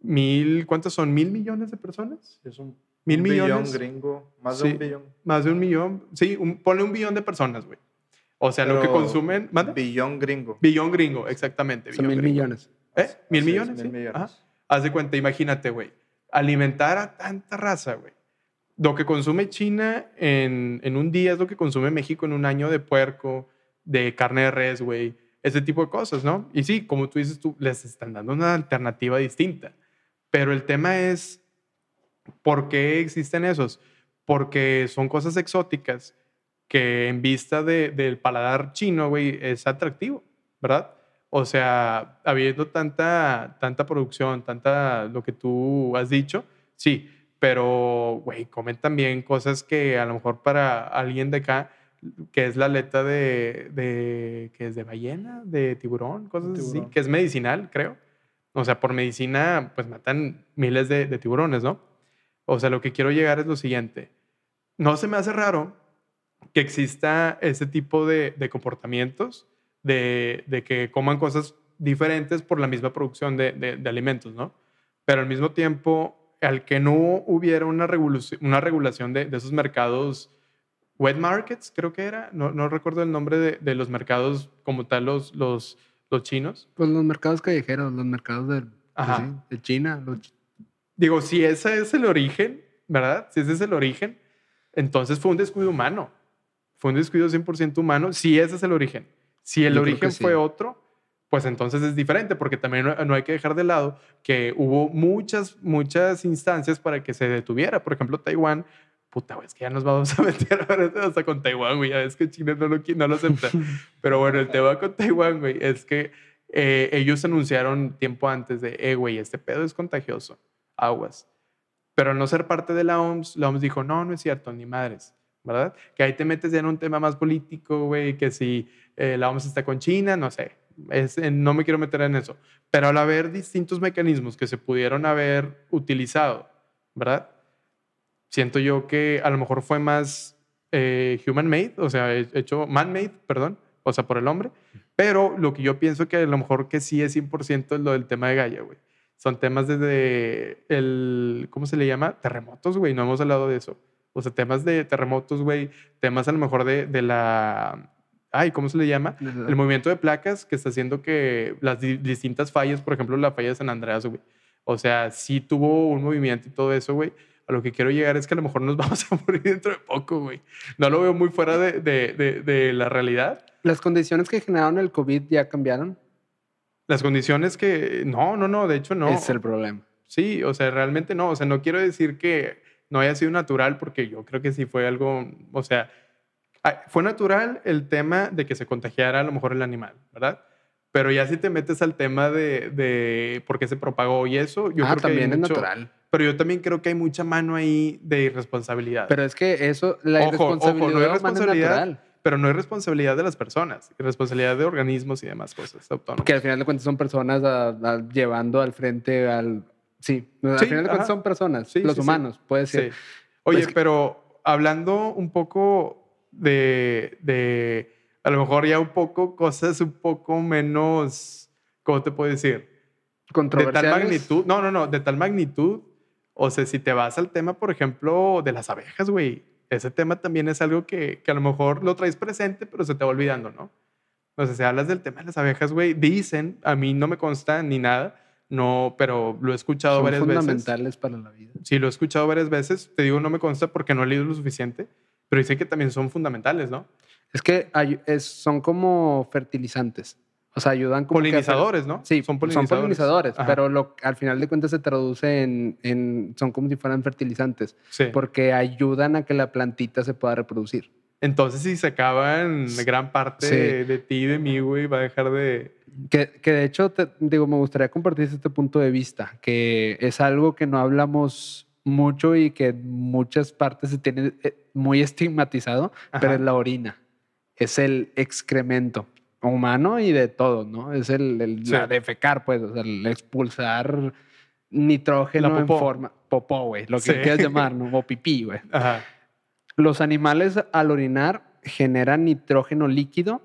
mil, ¿cuántos son? ¿Mil millones de personas?
Es un,
¿Mil
un
millones?
billón gringo, más
Sí.
de un billón.
Más de un millón, sí, un, ponle un billón de personas, güey. O sea, lo que
Pero
consumen, ¿mande?
Billón gringo.
Billón gringo, exactamente.
Son mil
gringo.
millones.
¿Eh? ¿Mil
Así es,
millones?
mil
sí.
millones.
Ajá. Haz de cuenta, imagínate, güey. Alimentar a tanta raza, güey. Lo que consume China en, en un día es lo que consume México en un año de puerco, de carne de res, güey. Ese tipo de cosas, ¿no? Y sí, como tú dices, tú les están dando una alternativa distinta. Pero el tema es, ¿por qué existen esos? Porque son cosas exóticas que en vista de- del paladar chino, güey, es atractivo, ¿verdad? O sea, habiendo tanta, tanta producción, tanta lo que tú has dicho, sí, pero, güey, comen también cosas que a lo mejor para alguien de acá, que es la aleta de, de que es de ballena, de tiburón, cosas así,
Tiburón.
que es medicinal, creo. O sea, por medicina, pues matan miles de, de tiburones, ¿no? O sea, lo que quiero llegar es lo siguiente. No se me hace raro que exista ese tipo de, de comportamientos, de, de que coman cosas diferentes por la misma producción de, de- alimentos, ¿no? Pero al mismo tiempo, al que no hubiera una, regulación, una regulación de, de esos mercados, wet markets, creo que era, no, no recuerdo el nombre de, de los mercados como tal, los, los, los chinos.
Pues los mercados callejeros, los mercados pues sí, de China. los-
Digo, si ese es el origen, ¿verdad? Si ese es el origen, entonces fue un descuido humano. Fue un descuido 100% humano, si ese es el origen. Si el
Yo
origen
sí.
fue otro, pues entonces es diferente, porque también no, no hay que dejar de lado que hubo muchas, muchas instancias para que se detuviera. Por ejemplo, Taiwán, puta, güey, es que ya nos vamos a [laughs] meter ahora hasta con Taiwán, güey, ya ves que China no lo, no lo acepta. [laughs] Pero bueno, el tema con Taiwán, güey, es que eh, ellos anunciaron tiempo antes de, eh, güey, este pedo es contagioso, aguas. Pero al no ser parte de la OMS, la OMS dijo, no, no es cierto, ni madres, ¿verdad? Que ahí te metes ya en un tema más político, güey, que si eh, la OMS está con China, no sé, es, eh, no me quiero meter en eso. Pero al haber distintos mecanismos que se pudieron haber utilizado, ¿verdad? Siento yo que a lo mejor fue más eh, human-made, o sea, he- hecho man-made, perdón, o sea, por el hombre. Pero lo que yo pienso que a lo mejor que sí es 100% es lo del tema de Gaia, güey. Son temas desde el, ¿cómo se le llama? Terremotos, güey, no hemos hablado de eso. O sea, temas de terremotos, güey, temas a lo mejor de, de la, ay, ¿cómo se le llama? El movimiento de placas que está haciendo que las di- distintas fallas, por ejemplo, la falla de San Andreas, güey. O sea, sí tuvo un movimiento y todo eso, güey. A lo que quiero llegar es que a lo mejor nos [laughs] vamos a morir dentro de poco, güey. No lo veo muy fuera de, de- de- de la realidad.
Las condiciones que generaron el COVID ya cambiaron.
Las condiciones que... No, no, no, de hecho no.
Es el problema.
Sí, o sea, realmente no. O sea, no quiero decir que no haya sido natural porque yo creo que sí fue algo, o sea, fue natural el tema de que se contagiara a lo mejor el animal, ¿verdad? Pero ya si te metes al tema de, de por qué se propagó y eso, yo
ah,
creo que
también es
mucho-
natural.
Pero yo también creo que hay mucha mano ahí de irresponsabilidad.
Pero es que eso, la
Ojo, ojo, no
irresponsabilidad
hay
es
responsabilidad.
natural.
pero no es responsabilidad de las personas, es responsabilidad de organismos y demás cosas autónomas.
Que al final de cuentas son personas a- a- llevando al frente al... Sí, al
Sí,
final de cuentas son personas,
Sí,
los
sí,
humanos, puede ser.
Oye,
Pues
pero hablando un poco de, de, a lo mejor ya un poco cosas un poco menos, ¿cómo te puedo decir? De tal
Controversiales.
magnitud, no, no, no, de tal magnitud. O sea, si te vas al tema, por ejemplo, de las abejas, güey, ese tema también es algo que, que a lo mejor lo traes presente, pero se te va olvidando, ¿no? O sea, si hablas del tema de las abejas, güey, dicen, a mí no me consta ni nada, no, pero lo he escuchado
Son
varias veces.
fundamentales para la vida.
Sí, lo he escuchado varias veces. Te digo, no me consta porque no he leído lo suficiente, pero dice que también son fundamentales, ¿no?
Es que hay- es- son como fertilizantes. O sea, ayudan como
Polinizadores, ¿no?
Sí,
son
son
polinizadores.
polinizadores,
Ajá.
pero lo, al final de cuentas se traduce en, en- son como si fueran fertilizantes,
Sí.
porque ayudan a que la plantita se pueda reproducir.
Entonces, si se acaban gran parte
Sí.
de, de ti y de mí, güey, va a dejar de...
Que, que de hecho, te- digo, me gustaría compartir este punto de vista, que es algo que no hablamos mucho y que en muchas partes se tiene eh, muy estigmatizado, pero
Ajá.
es la orina. Es el excremento humano y de todo, ¿no? Es el, el-
Sí.
la defecar, pues, o sea, el expulsar nitrógeno en forma, popó, güey, lo que
Sí.
quieras llamar, [laughs] ¿no? O pipí, güey.
Ajá.
Los animales al orinar generan nitrógeno líquido.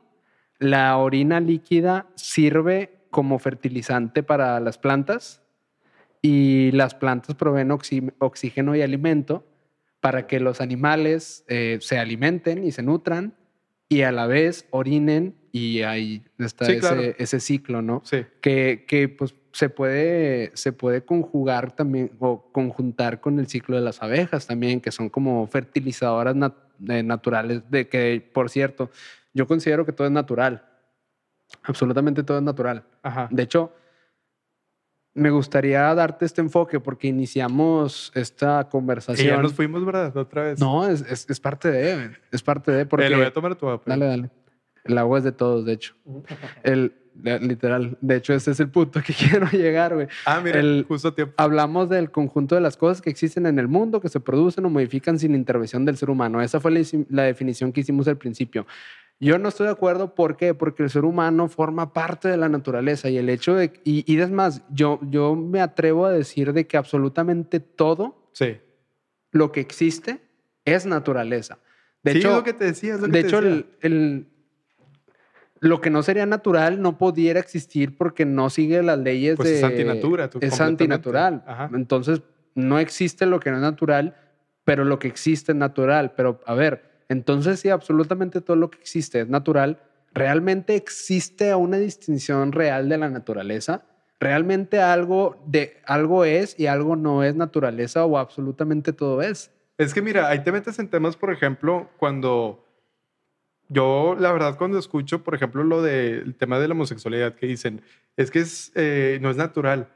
La orina líquida sirve como fertilizante para las plantas y las plantas proveen oxi- oxígeno y alimento para que los animales eh, se alimenten y se nutran y a la vez orinen y ahí está
Sí,
ese,
claro.
ese ciclo, ¿no?
Sí.
que, que, pues se puede, se puede conjugar también o conjuntar con el ciclo de las abejas también, que son como fertilizadoras nat- eh, naturales, de que, por cierto, yo considero que todo es natural. Absolutamente todo es natural.
Ajá.
De hecho, me gustaría darte este enfoque porque iniciamos esta
Y ya
conversación.
nos fuimos, ¿verdad? Otra vez.
No, es, es- es parte de, es parte de, porque...
Eh, le voy a tomar tu papá.
Dale, dale. El agua es de todos, de hecho. El, literal. De hecho, ese es el punto que [laughs] quiero llegar, güey.
Ah, mira,
El-
justo tiempo.
Hablamos del conjunto de las cosas que existen en el mundo, que se producen o modifican sin intervención del ser humano. Esa fue la, la definición que hicimos al principio. Yo no estoy de acuerdo. ¿Por qué? Porque el ser humano forma parte de la naturaleza y el hecho de... Y, y es más, yo, yo me atrevo a decir de que absolutamente todo
Sí.
lo que existe es naturaleza. De
sí,
hecho,
lo que te decía. es lo que
de
te
hecho,
decía.
el, el- lo que no sería natural no pudiera existir porque no sigue las leyes
Pues
de...
es antinatura, tú,
Es antinatural.
Ajá.
Entonces, no existe lo que no es natural, pero lo que existe es natural. Pero, a ver, entonces si absolutamente todo lo que existe es natural, ¿realmente existe una distinción real de la naturaleza? ¿Realmente algo, de, algo es y algo no es naturaleza o absolutamente todo es?
Es que mira, ahí te metes en temas, por ejemplo, cuando yo, la verdad, cuando escucho, por ejemplo, lo del tema de la homosexualidad, que dicen, es que es, eh, no es natural.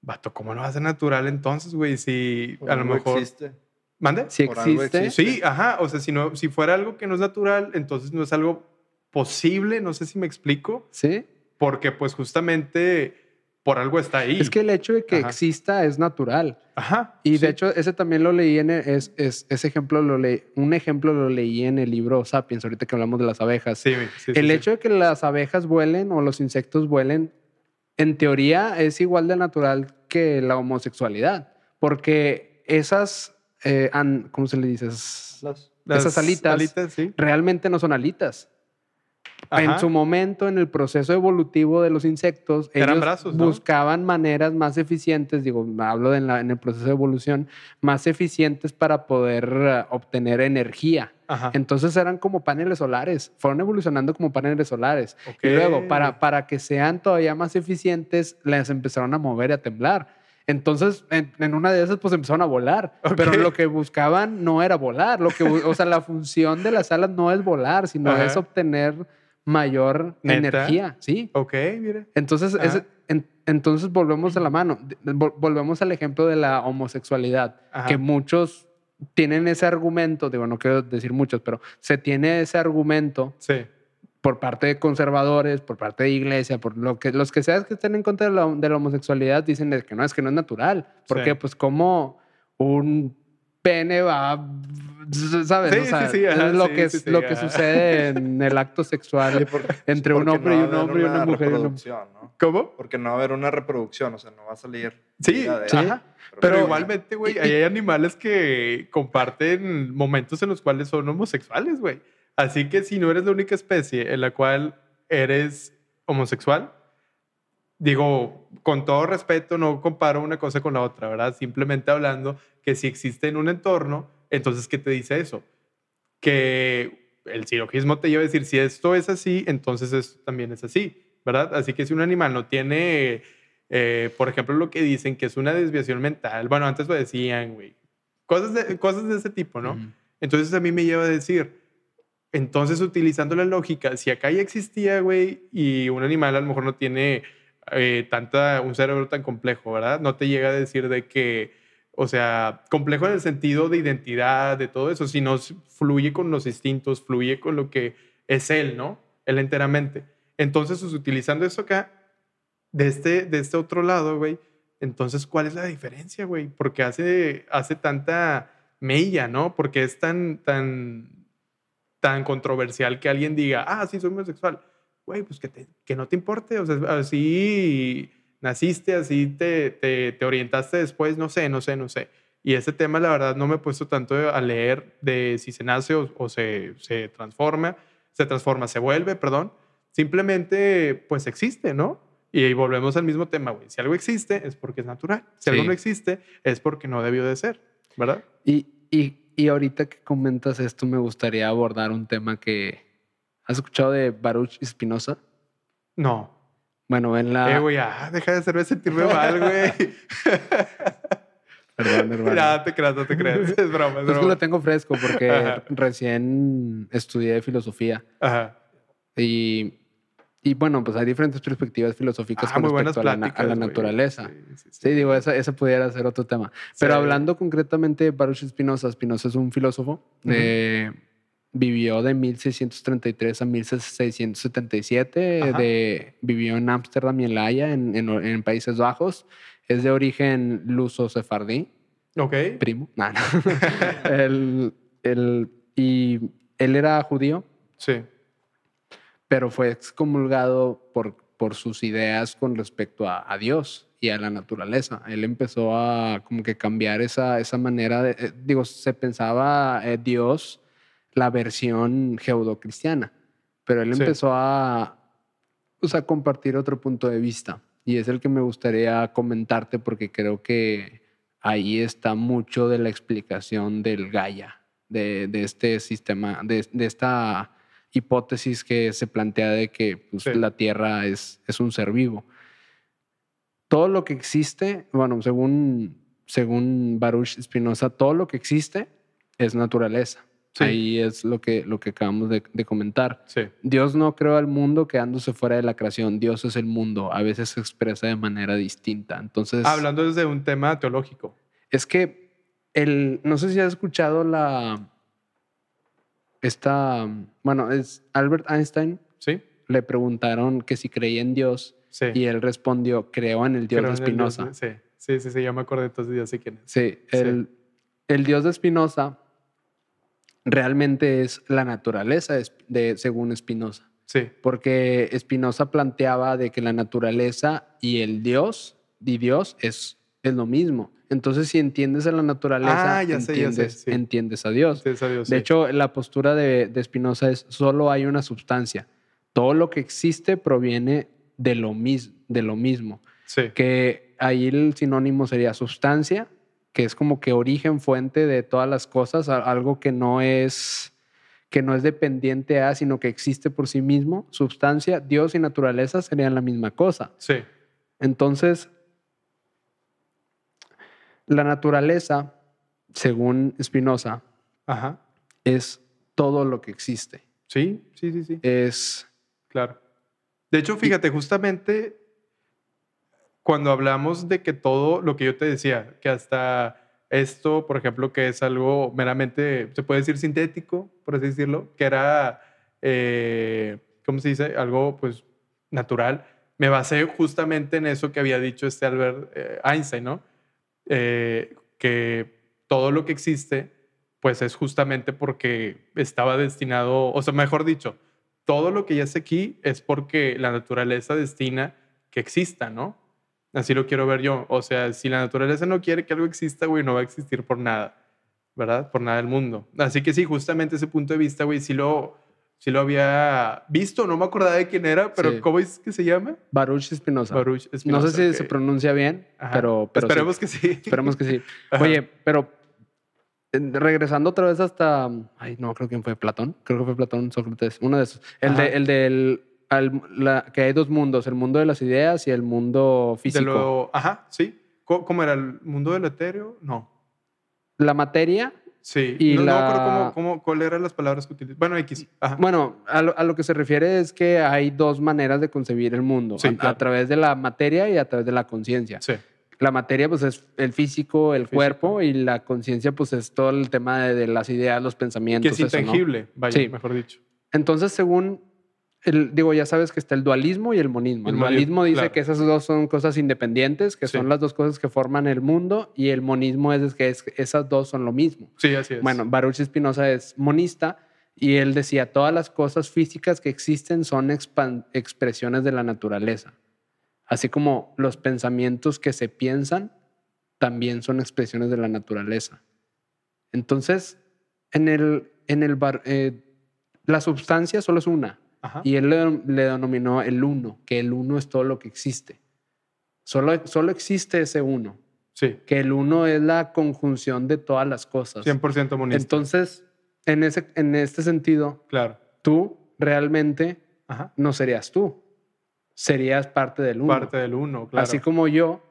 Vato, ¿cómo no va a ser natural entonces, güey? Si
Por
a lo mejor...
existe.
¿Mande?
Si existe,
existe.
Sí, ajá. O sea, si, no, si fuera algo que no es natural, entonces no es algo posible, no sé si me explico,
¿sí?
porque pues justamente por algo está ahí.
Es que el hecho de que
Ajá.
exista es natural.
Ajá.
Y
sí.
de hecho, ese también lo leí en el- es, es- ese ejemplo lo leí, un ejemplo lo leí en el libro Sapiens, ahorita que hablamos de las abejas.
Sí, sí,
el
sí.
hecho de que las abejas vuelen o los insectos vuelen, en teoría es igual de natural que la homosexualidad, porque esas, eh, an- ¿cómo se le dice? Esas-
Las-
Las
esas alitas,
sí.
realmente no son alitas. En
Ajá.
su momento, en el proceso evolutivo de los insectos,
Eran
ellos
brazos, ¿no?
buscaban maneras más eficientes, digo, hablo de en, la- en el proceso de evolución, más eficientes para poder eh, obtener energía.
Ajá.
Entonces eran como paneles solares, fueron evolucionando como paneles solares.
Ok.
Y luego, para, para que sean todavía más eficientes, les empezaron a mover y a temblar. Entonces, en, en una de esas, pues empezaron a volar.
Ok.
Pero lo que buscaban no era volar. Lo que, o sea, la función de las alas no es volar, sino
Ajá.
es obtener mayor
¿Neta?
energía. Sí.
Ok, mire.
Entonces, es- en- entonces volvemos a la mano. Volvemos al ejemplo de la homosexualidad,
Ajá.
que muchos tienen ese argumento, digo, no quiero decir muchos, pero se tiene ese argumento
Sí.
por parte de conservadores, por parte de iglesia, por lo que los que sean que estén en contra de la, de la homosexualidad dicen que no, es que no es natural. Porque,
Sí.
pues, como un pene va, ¿sabes?
Sí,
O sea,
sí, sí, ajá,
es lo, que, lo que sucede en el acto sexual
porque-
entre un hombre
no
y un hombre y una mujer y un hombre.
reproducción, ¿no?
¿Cómo?
Porque no va a haber una reproducción, o sea, no va a salir.
Sí,
de.
Ajá. Pero,
Pero-
igualmente, güey, hay animales que comparten momentos en los cuales son homosexuales, güey. Así que si no eres la única especie en la cual eres homosexual, digo, con todo respeto, no comparo una cosa con la otra, ¿verdad? Simplemente hablando que si existe en un entorno, entonces, ¿qué te dice eso? Que el silogismo te lleva a decir, si esto es así, entonces esto también es así, ¿verdad? Así que si un animal no tiene, eh, por ejemplo, lo que dicen que es una desviación mental, bueno, antes lo decían, güey, cosas de, cosas de ese tipo, ¿no? Entonces a mí me lleva a decir, entonces utilizando la lógica, si acá ya existía, güey, y un animal a lo mejor no tiene eh, tanta, un cerebro tan complejo, ¿verdad? No te llega a decir de que, o sea, complejo en el sentido de identidad, de todo eso, sino fluye con los instintos, fluye con lo que es él, ¿no? Él enteramente. Entonces, pues, utilizando eso acá, de este, de este otro lado, güey, entonces, ¿cuál es la diferencia, güey? Porque hace, hace tanta mella, ¿no? Porque es tan, tan, tan controversial que alguien diga, ah, sí, soy homosexual. Güey, pues que, que no te importe, o sea, así naciste, así te, te, te orientaste después, no sé, no sé, no sé. Y ese tema, la verdad, no me he puesto tanto a leer de si se nace o, o se, se transforma, se transforma, se vuelve, perdón. Simplemente, pues existe, ¿no? Y ahí volvemos al mismo tema, güey. Si algo existe, es porque es natural. Si algo
Sí.
no existe, es porque no debió de ser, ¿verdad?
Y, y, y ahorita que comentas esto, me gustaría abordar un tema que... ¿Has escuchado de Baruch Spinoza?
No.
Bueno, en la...
Eh, güey, ah, deja de hacerme sentirme mal, güey. [laughs]
Perdón, hermano.
no te creas, no te creas. [laughs] Es broma, es
Es que
broma.
lo tengo fresco porque
Ajá.
recién estudié filosofía
Ajá.
y y bueno, pues hay diferentes perspectivas filosóficas
Ah,
con respecto a la,
pláticas.
a la naturaleza.
Sí, sí, sí.
Sí, digo, esa, esa pudiera ser otro tema. Pero hablando concretamente de Baruch Spinoza, Spinoza es un filósofo,
Ujú.
eh, vivió de 1633 a 1677,
Ajá.
de, vivió en Ámsterdam y en La Haya, en, en- en Países Bajos. Es de origen luso-sefardí,
Ok.
primo. [laughs] No, no. El- el- y él era judío,
Sí.
pero fue excomulgado por, por sus ideas con respecto a, a Dios y a la naturaleza. Él empezó a como que cambiar esa, esa manera de, eh, digo, se pensaba eh, Dios la versión jeudocristiana, pero él
Sí.
empezó a, pues, a compartir otro punto de vista y es el que me gustaría comentarte porque creo que ahí está mucho de la explicación del Gaia, de, de este sistema, de, de esta hipótesis que se plantea de que pues,
Sí.
la Tierra es, es un ser vivo. Todo lo que existe, bueno, según, según Baruch Spinoza, todo lo que existe es naturaleza.
Sí.
Ahí es lo que, lo que acabamos de, de comentar.
Sí.
Dios no creó al mundo quedándose fuera de la creación. Dios es el mundo. A veces se expresa de manera distinta. Entonces,
Hablando desde un tema teológico.
es que el, no sé si has escuchado la, esta, bueno, es Albert Einstein.
Sí.
Le preguntaron que si creía en Dios
Sí.
y él respondió, creo en el Dios
Creo
de
Dios de- Sí. Sí, sí, sí, ya me acordé, entonces ya sé quién es.
Sí, el, el Dios de Spinoza realmente es la naturaleza de, de- según Spinoza.
Sí.
porque Spinoza planteaba de que la naturaleza y el Dios y Dios es, es lo mismo. Entonces, si entiendes a la naturaleza,
Ah, ya sé, ya sé,
entiendes,
sí.
entiendes a Dios.
Sí, es a Dios,
De
sí.
hecho, la postura de, de Spinoza es solo hay una sustancia. Todo lo que existe proviene de lo, mis- de lo mismo.
Sí.
Que ahí el sinónimo sería sustancia, que es como que origen, fuente de todas las cosas, algo que no es que no es dependiente a, sino que existe por sí mismo. Sustancia, Dios y naturaleza serían la misma cosa.
Sí.
Entonces, la naturaleza, según Spinoza,
Ajá.
es todo lo que existe.
Sí, sí, sí, sí.
Es
Claro. De hecho, fíjate, justamente cuando hablamos de que todo lo que yo te decía, que hasta esto, por ejemplo, que es algo meramente, se puede decir sintético, por así decirlo, que era, eh, ¿cómo se dice? Algo pues natural. Me basé justamente en eso que había dicho este Albert eh, Einstein, ¿no? Eh, que todo lo que existe, pues es justamente porque estaba destinado, o sea, mejor dicho, todo lo que ya está aquí es porque la naturaleza destina que exista, ¿no? Así lo quiero ver yo. O sea, si la naturaleza no quiere que algo exista, güey, no va a existir por nada, ¿verdad? Por nada del mundo. Así que sí, justamente ese punto de vista, güey, sí lo, sí lo había visto, no me acordaba de quién era, pero
Sí.
¿cómo es que se llama?
Baruch Spinoza.
Baruch
no
Spinoza,
sé si
ok.
se pronuncia bien,
Ajá.
pero, pero sí.
Esperemos que sí.
Esperemos que sí. [laughs]
Ajá.
Oye, pero regresando otra vez hasta. Ay, no creo quién fue Platón. Creo que fue Platón, Sócrates, uno de esos. El,
Ajá.
de, el del. Al- la- que hay dos mundos, el mundo de las ideas y el mundo
De
físico.
lo- ajá, sí. ¿Cómo, cómo era? ¿El mundo del etéreo? No.
La materia,
Sí.
Y
no, no,
la-
pero ¿cómo, cómo, ¿cuál eran las palabras que utilizas? Bueno, X. Ajá.
bueno, a lo, a lo que se refiere es que hay dos maneras de concebir el mundo:
Sí,
a, través de la materia y a través de la conciencia.
Sí.
La materia, pues, es el físico, el
Físico.
cuerpo, y la conciencia, pues, es todo el tema de, de las ideas, los
Que
pensamientos.
es
eso, ¿no?
intangible, vaya,
Sí.
mejor dicho.
Entonces, según, el, digo, ya sabes que está el dualismo y el monismo. El,
El
dualismo
monismo,
dice
claro.
que esas dos son cosas independientes, que
Sí.
son las dos cosas que forman el mundo, y el monismo es que es- esas dos son lo mismo.
Sí, así es.
Bueno, Baruch Spinoza es monista y él decía, todas las cosas físicas que existen son expresiones de la naturaleza. Así como los pensamientos que se piensan también son expresiones de la naturaleza. Entonces, en el, en el bar- eh, la sustancia solo es una.
Ajá.
Y él le, le denominó el uno, que el uno es todo lo que existe. Solo, solo existe ese uno,
Sí,
que el uno es la conjunción de todas las cosas.
100% monista.
Entonces, en, ese, en este sentido,
claro.
tú realmente
Ajá.
no serías tú, serías parte del uno.
Parte del uno, claro.
Así como yo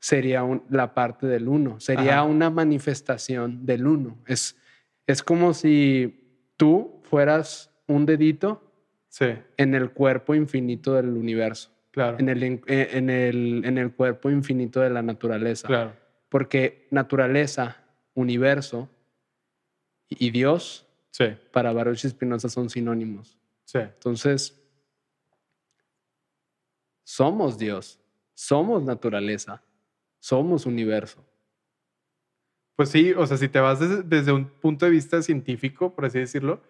sería un- la parte del uno, sería
Ajá.
una manifestación del uno. Es, es como si tú fueras un dedito
Sí,
en el cuerpo infinito del universo,
claro.
en el, en el, en el cuerpo infinito de la naturaleza.
Claro.
Porque naturaleza, universo y Dios
Sí,
para Baruch Spinoza son sinónimos.
sí.
Entonces, somos Dios, somos naturaleza, somos universo.
Pues sí, o sea, si te vas desde, desde un punto de vista científico, por así decirlo,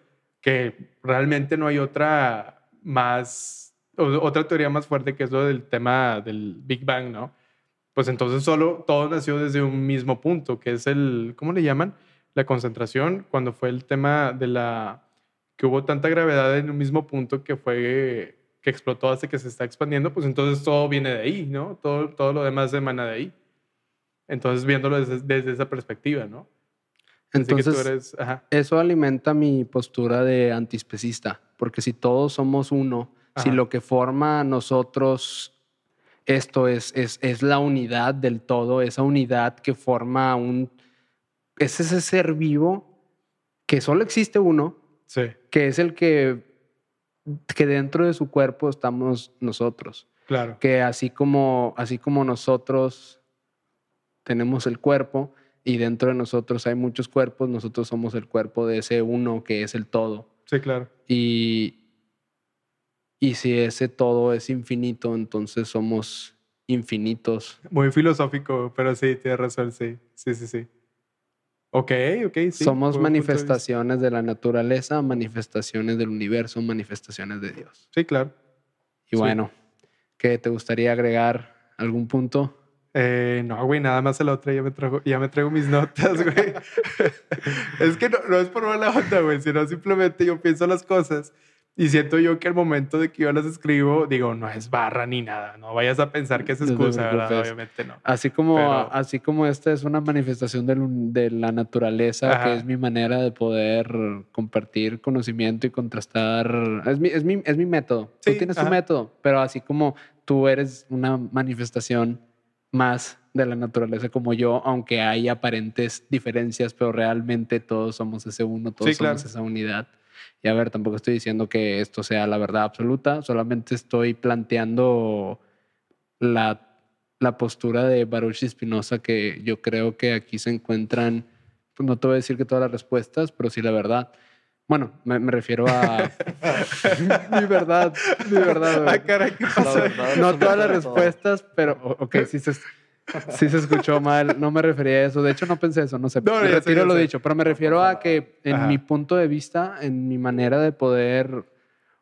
que realmente no hay otra más, otra teoría más fuerte que es lo del tema del Big Bang, ¿no? Pues entonces solo todo nació desde un mismo punto, que es el, ¿cómo le llaman? La concentración, cuando fue el tema de la, que hubo tanta gravedad en un mismo punto que fue, que explotó hasta que se está expandiendo, pues entonces todo viene de ahí, ¿no? Todo, todo lo demás emana de ahí. Entonces, viéndolo desde, desde esa perspectiva, ¿no? Así que tú
Entonces,
eres, ajá,
eso alimenta mi postura de antiespecista, porque si todos somos uno, si
Ajá.
lo que forma a nosotros esto es, es, es la unidad del todo, esa unidad que forma un... Es ese ser vivo que solo existe uno,
sí,
que es el que, que dentro de su cuerpo estamos nosotros.
claro,
Que así como, así como nosotros tenemos el cuerpo y dentro de nosotros hay muchos cuerpos, nosotros somos el cuerpo de ese uno que es el todo.
sí, claro,
Y, y si ese todo es infinito, entonces somos infinitos.
muy filosófico, pero sí, tienes razón, sí, sí, sí, sí. Ok, ok, sí.
somos manifestaciones de la naturaleza, manifestaciones del universo, manifestaciones de Dios.
Sí, claro.
Y
Sí.
bueno, ¿qué te gustaría agregar? ¿Algún punto?
Eh, no, güey, nada más el otro, ya me, trajo, ya me traigo mis notas, güey. [laughs] es que no, no es por mala onda, güey, sino simplemente yo pienso las cosas y siento yo que al momento de que yo las escribo, digo, no es barra ni nada, no vayas a pensar que es
No
excusa, ¿verdad?
preocupes.
Obviamente no.
Así como,
Pero-
así como esta es una manifestación un- de, la naturaleza,
Ajá.
que es mi manera de poder compartir conocimiento y contrastar. Es mi, es mi, es mi método.
Sí,
tú tienes
ajá.
tu método, pero así como tú eres una manifestación más de la naturaleza como yo, aunque hay aparentes diferencias, pero realmente todos somos ese uno, todos
Sí, claro.
somos esa unidad. Y a ver, tampoco estoy diciendo que esto sea la verdad absoluta, solamente estoy planteando la, la postura de Baruch Spinoza, que yo creo que aquí se encuentran, pues no te voy a decir que todas las respuestas, pero sí la verdad. Bueno, me, me refiero a [laughs] mi verdad, mi verdad. güey.
Ah, caray, ¿qué pasó?
verdad
No todas las respuestas, pero o- ok, sí se, sí se escuchó mal. No me refería a eso. De hecho, no pensé eso. No sé.
No, sé,
retiro
ya
lo
sé.
dicho, pero me refiero a que en
Ajá.
mi punto de vista, en mi manera de poder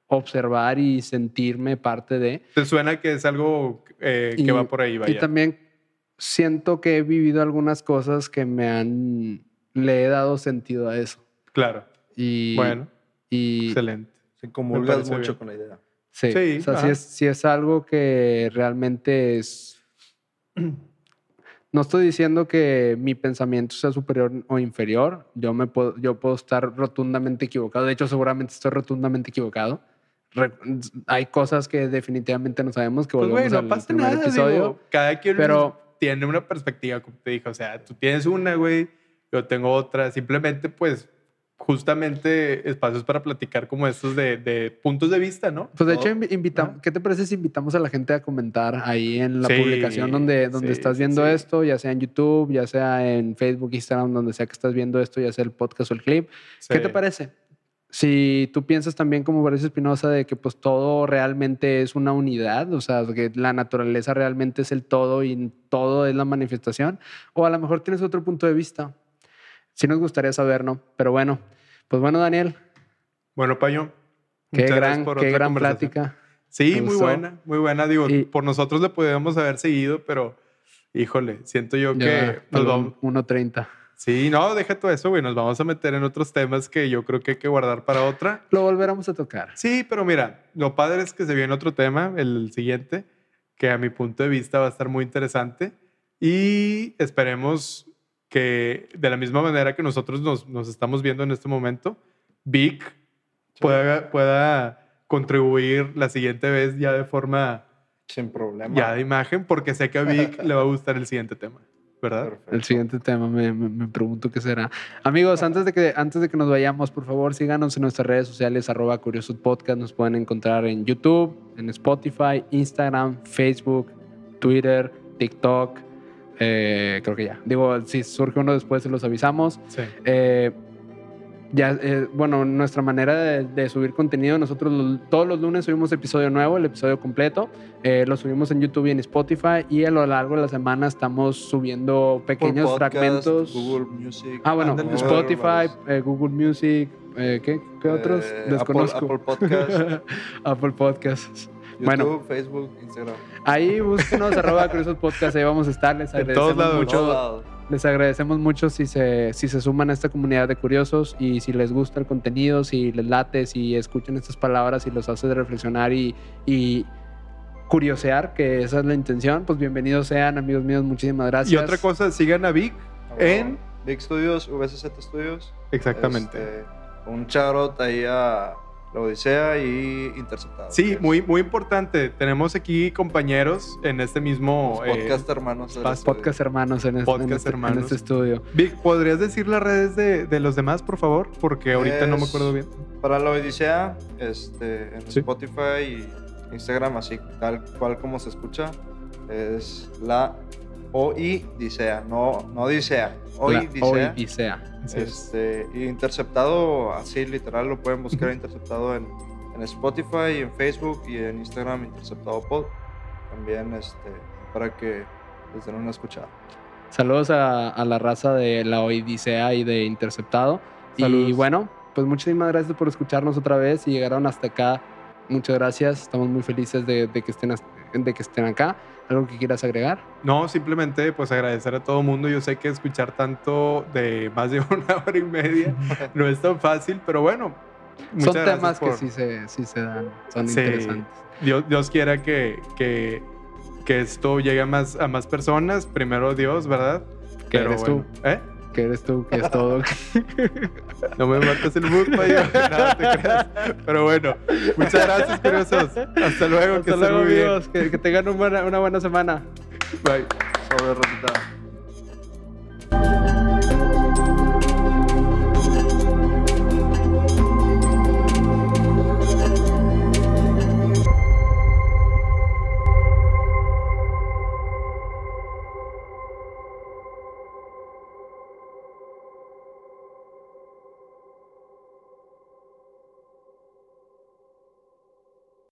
observar y sentirme parte de.
¿Te suena que es algo eh, que
Y-
va por ahí, vaya?
Y también siento que he vivido algunas cosas que me han. Le he dado sentido a eso.
Claro.
Y,
Bueno,
y
excelente.
Se comulgas mucho
bien.
con la idea.
Sí,
Sí,
o sea, sí es, sí es algo que realmente es... [clears throat] No estoy diciendo que mi pensamiento sea superior o inferior. Yo, me puedo, yo puedo estar rotundamente equivocado. De hecho, seguramente estoy rotundamente equivocado. Re- hay cosas que definitivamente no sabemos, que
Pues,
volvemos
güey,
al
no pasa
primer
nada,
episodio.
digo, cada quien
pero-
tiene una perspectiva, como te dije. O sea, tú tienes una, güey, yo tengo otra. Simplemente, pues, justamente espacios para platicar como estos de, de puntos de vista, ¿no?
Pues de hecho, invi- invitamos. ¿qué te parece si invitamos a la gente a comentar ahí en la
Sí,
publicación donde, donde
sí,
estás viendo
sí.
esto, ya sea en YouTube, ya sea en Facebook, Instagram, donde sea que estás viendo esto, ya sea el podcast o el clip? ¿Qué te parece? Si tú piensas también como Boris Espinosa de que pues todo realmente es una unidad, o sea, que la naturaleza realmente es el todo y todo es la manifestación, o a lo mejor tienes otro punto de vista. Sí nos gustaría saber, ¿no? Pero bueno, pues bueno, Daniel,
Bueno, Payo.
qué
muchas gracias
gran,
por
qué
otra
gran plática.
Sí, muy buena, muy buena. Digo,
Y-
por nosotros le podríamos haber seguido, pero híjole, siento yo que nos vamos.
1.30.
Sí, no, deja todo eso, güey. Nos vamos a meter en otros temas que yo creo que hay que guardar para otra.
Lo volveremos a tocar.
Sí, pero mira, lo padre es que se viene otro tema, el siguiente, que a mi punto de vista va a estar muy interesante. Y esperemos que de la misma manera que nosotros nos, nos estamos viendo en este momento, Vic pueda, pueda contribuir la siguiente vez ya de forma
Sin problema.
ya de imagen, porque sé que a Vic [laughs] le va a gustar el siguiente tema. ¿verdad?
Perfecto.
El siguiente tema me, me- me pregunto qué será. Amigos, antes de, que, antes de que nos vayamos, por favor, síganos en nuestras redes sociales, arroba Curiosos Podcast. Nos pueden encontrar en YouTube, en Spotify, Instagram, Facebook, Twitter, TikTok. Eh, creo que ya. Digo, si surge uno después, se los avisamos.
Sí.
Eh, ya, eh, bueno, nuestra manera de, de subir contenido, nosotros todos los lunes subimos episodio nuevo, el episodio completo, eh, lo subimos en YouTube y en Spotify y a lo largo de la semana estamos subiendo pequeños
Podcast,
fragmentos.
Google Music.
ah, bueno. Spotify, eh, Google Music, ¿qué, qué otros? Desconozco.
Apple, Apple Podcast, [laughs]
Apple Podcasts.
YouTube,
Bueno.
Facebook, Instagram.
Ahí búsquenos, [laughs] arroba Curiosos Podcast, ahí vamos a estar. Les
En todos
agradecemos mucho.
todos lados.
Les agradecemos mucho si se, si se suman a esta comunidad de curiosos y si les gusta el contenido, si les late, si escuchan estas palabras y los hace reflexionar y, y curiosear, que esa es la intención, pues bienvenidos sean, amigos míos, muchísimas gracias.
Y otra cosa, sigan a Vic en...
Big Studios, VCZ Studios.
Exactamente.
Este, un charot ahí a la Odisea y Interceptado.
Sí, muy, muy importante. Tenemos aquí compañeros en este mismo...
los
eh,
podcast hermanos. estudio.
Podcast hermanos en, este- en
Podcast
este, en
hermanos.
este estudio.
Vic, ¿podrías decir las redes de, de los demás, por favor? Porque ahorita no me acuerdo bien.
Para la Odisea, este, en
Sí.
Spotify y Instagram, así tal cual como se escucha, es la Odisea, no, no Odisea,
Así es.
Este, y Interceptado, así literal, lo pueden buscar Interceptado en, en Spotify, en Facebook y en Instagram, Interceptado Pod. También este, para que les den una escuchada.
Saludos a, a la raza de la Odisea y de Interceptado. Y
Saludos.
bueno, pues muchísimas gracias por escucharnos otra vez y llegaron hasta acá. Muchas gracias. Estamos muy felices de, de que, estén, de que estén acá. ¿Algo que quieras agregar?
No, simplemente pues agradecer a todo el mundo. Yo sé que escuchar tanto de más de [laughs] una hora y media [laughs] no es tan fácil, pero bueno. muchas
Son temas que sí se, sí se dan. Son
Sí.
interesantes.
Dios, Dios quiera que, que, que esto llegue a más, a más personas. Primero Dios, ¿verdad?
Que eres tú.
¿Eh?
que eres tú, que es todo. [laughs]
no me mates el book, payo. [laughs] No. Pero bueno, muchas gracias, curiosos. Hasta luego, que
luego,
muy bien.
Que, que, tengan una buena, semana.
Bye.
Sobre